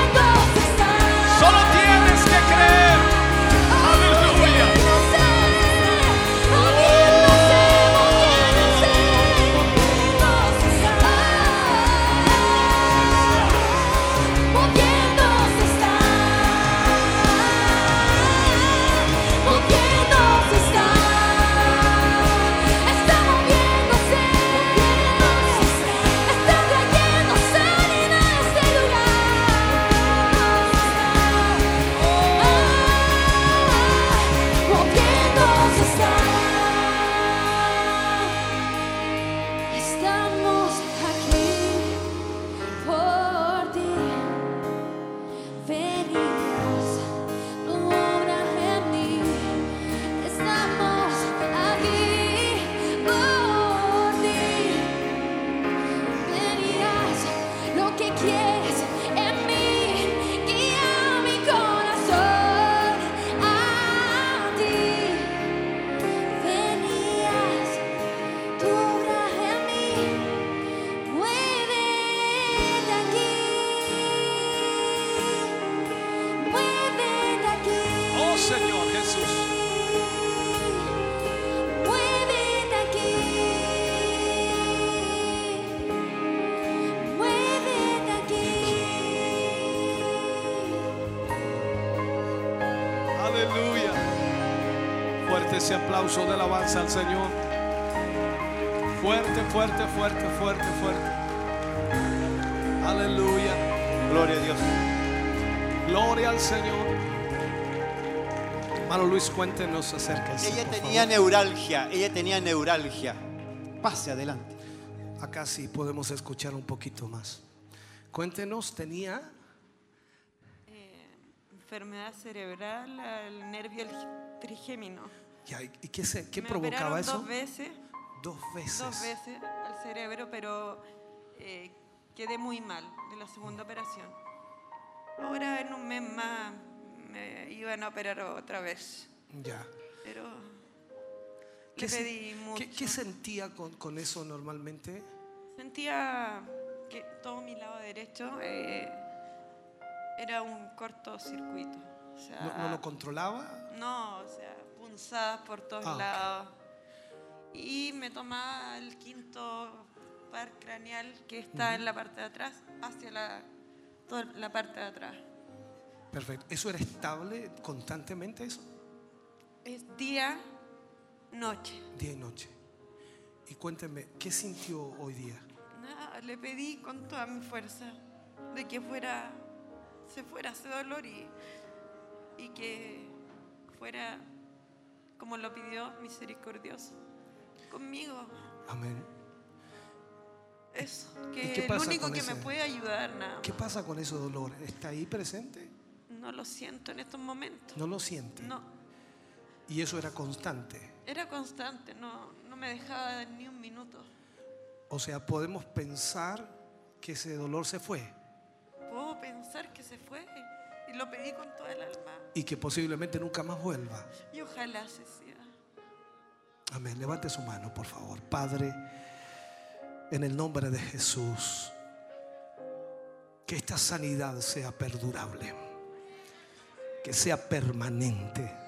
ella tenía neuralgia. Pase adelante. Acá sí podemos escuchar un poquito más. Cuéntenos, tenía eh, enfermedad cerebral al nervio trigémino. ¿Y qué, se, qué provocaba eso? Dos veces. Dos veces. Al cerebro, pero eh, quedé muy mal de la segunda operación. Ahora en un mes más me iban a operar otra vez. Ya. Pero ¿Qué, le pedí mucho. qué- qué sentía con, con eso normalmente? Sentía que todo mi lado derecho eh, era un cortocircuito. O sea, ¿No, no lo controlaba? no, o sea, punzadas por todos Ah, lados. Y me tomaba el quinto par craneal que está en la parte de atrás hacia la, toda la parte de atrás. Perfecto. ¿Eso era estable constantemente eso? Es día, noche. Día y noche. Y cuénteme, ¿qué sintió hoy día? Nada, le pedí con toda mi fuerza de que fuera, se fuera ese dolor y, y que fuera como lo pidió misericordioso conmigo. Amén. Eso, ¿Y que qué el pasa único con que ese- me puede ayudar, nada. ¿Qué pasa con ese dolor? ¿Está ahí presente? No lo siento en estos momentos. ¿No lo siente? No, Y eso era constante. Era constante, no, no me dejaba ni un minuto. O sea, podemos pensar que ese dolor se fue Puedo pensar que se fue y lo pedí con toda el alma y que posiblemente nunca más vuelva. y ojalá se sea. Amén. Levante su mano, por favor. Padre, en el nombre de Jesús, que esta sanidad sea perdurable, que sea permanente.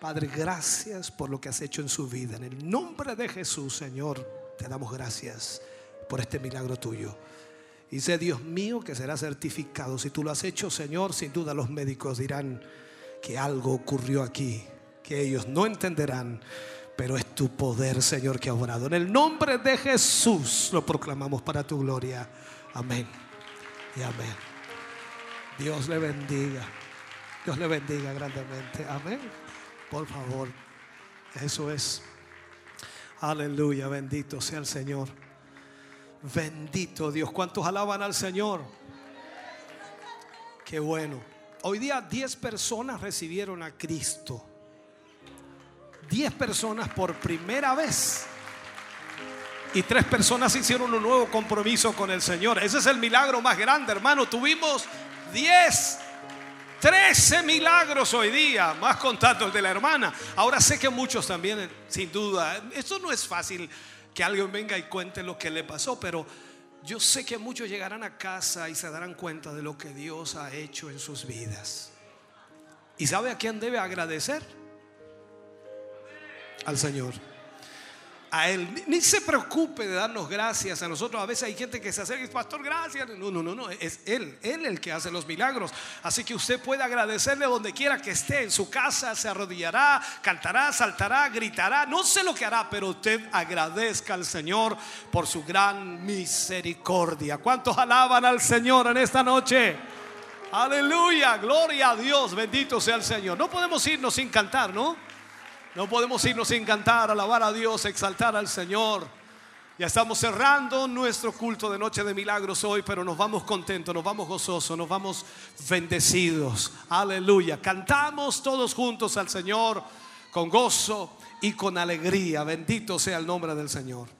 Padre, gracias por lo que has hecho en su vida. En el nombre de Jesús, Señor, te damos gracias por este milagro tuyo. Y sé, Dios mío, que será certificado. Si tú lo has hecho, Señor, sin duda los médicos dirán que algo ocurrió aquí, que ellos no entenderán, pero es tu poder, Señor, que ha obrado. En el nombre de Jesús lo proclamamos para tu gloria. Amén y amén. Dios le bendiga. Dios le bendiga grandemente. Amén. Por favor. Eso es. Aleluya. Bendito sea el Señor. Bendito Dios. ¿Cuántos alaban al Señor? Qué bueno. Hoy día 10 personas recibieron a Cristo. 10 personas por primera vez. Y tres personas hicieron un nuevo compromiso con el Señor. Ese es el milagro más grande, hermano. Tuvimos 10, 13 milagros hoy día, más contando el de la hermana. Ahora sé que muchos también, sin duda, esto no es fácil que alguien venga y cuente lo que le pasó, pero yo sé que muchos llegarán a casa y se darán cuenta de lo que Dios ha hecho en sus vidas. ¿Y sabe a quién debe agradecer? Al Señor. A Él. Ni, se preocupe de darnos gracias a nosotros. A veces hay gente que se acerca dice, Pastor, gracias. No, no, no, no. Es Él, Él el que hace los milagros. Así que usted puede agradecerle donde quiera que esté. En su casa se arrodillará, cantará, saltará, gritará. No sé lo que hará, pero usted agradezca al Señor por su gran misericordia. ¿Cuántos alaban al Señor en esta noche? Aleluya, gloria a Dios, bendito sea el Señor. No podemos irnos sin cantar, ¿no? No podemos irnos sin cantar, alabar a Dios, exaltar al Señor. Ya estamos cerrando nuestro culto de Noche de Milagros hoy, pero nos vamos contentos, nos vamos gozosos, nos vamos bendecidos. Aleluya. Cantamos todos juntos al Señor con gozo y con alegría. Bendito sea el nombre del Señor.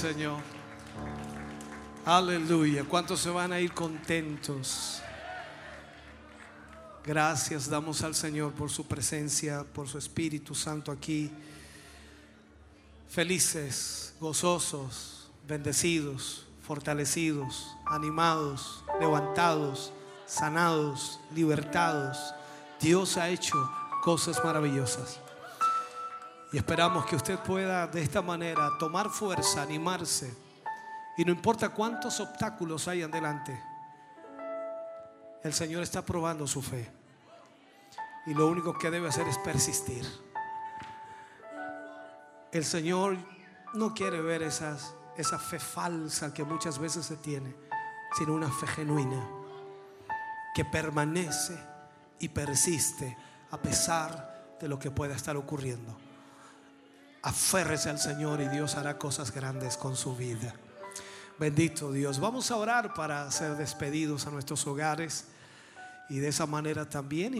Señor. Aleluya. ¿Cuántos se van a ir contentos? Gracias damos al Señor por su presencia, por su Espíritu Santo aquí. Felices, gozosos, bendecidos, fortalecidos, animados, levantados, sanados, libertados. Dios ha hecho cosas maravillosas. Y esperamos que usted pueda de esta manera tomar fuerza, animarse. Y no importa cuántos obstáculos hayan delante, el Señor está probando su fe. Y lo único que debe hacer es persistir. El Señor no quiere ver esa fe falsa que muchas veces se tiene, sino una fe genuina que permanece y persiste a pesar de lo que pueda estar ocurriendo. Aférrese al Señor y Dios hará cosas grandes con su vida. Bendito Dios. Vamos a orar para ser despedidos a nuestros hogares y de esa manera también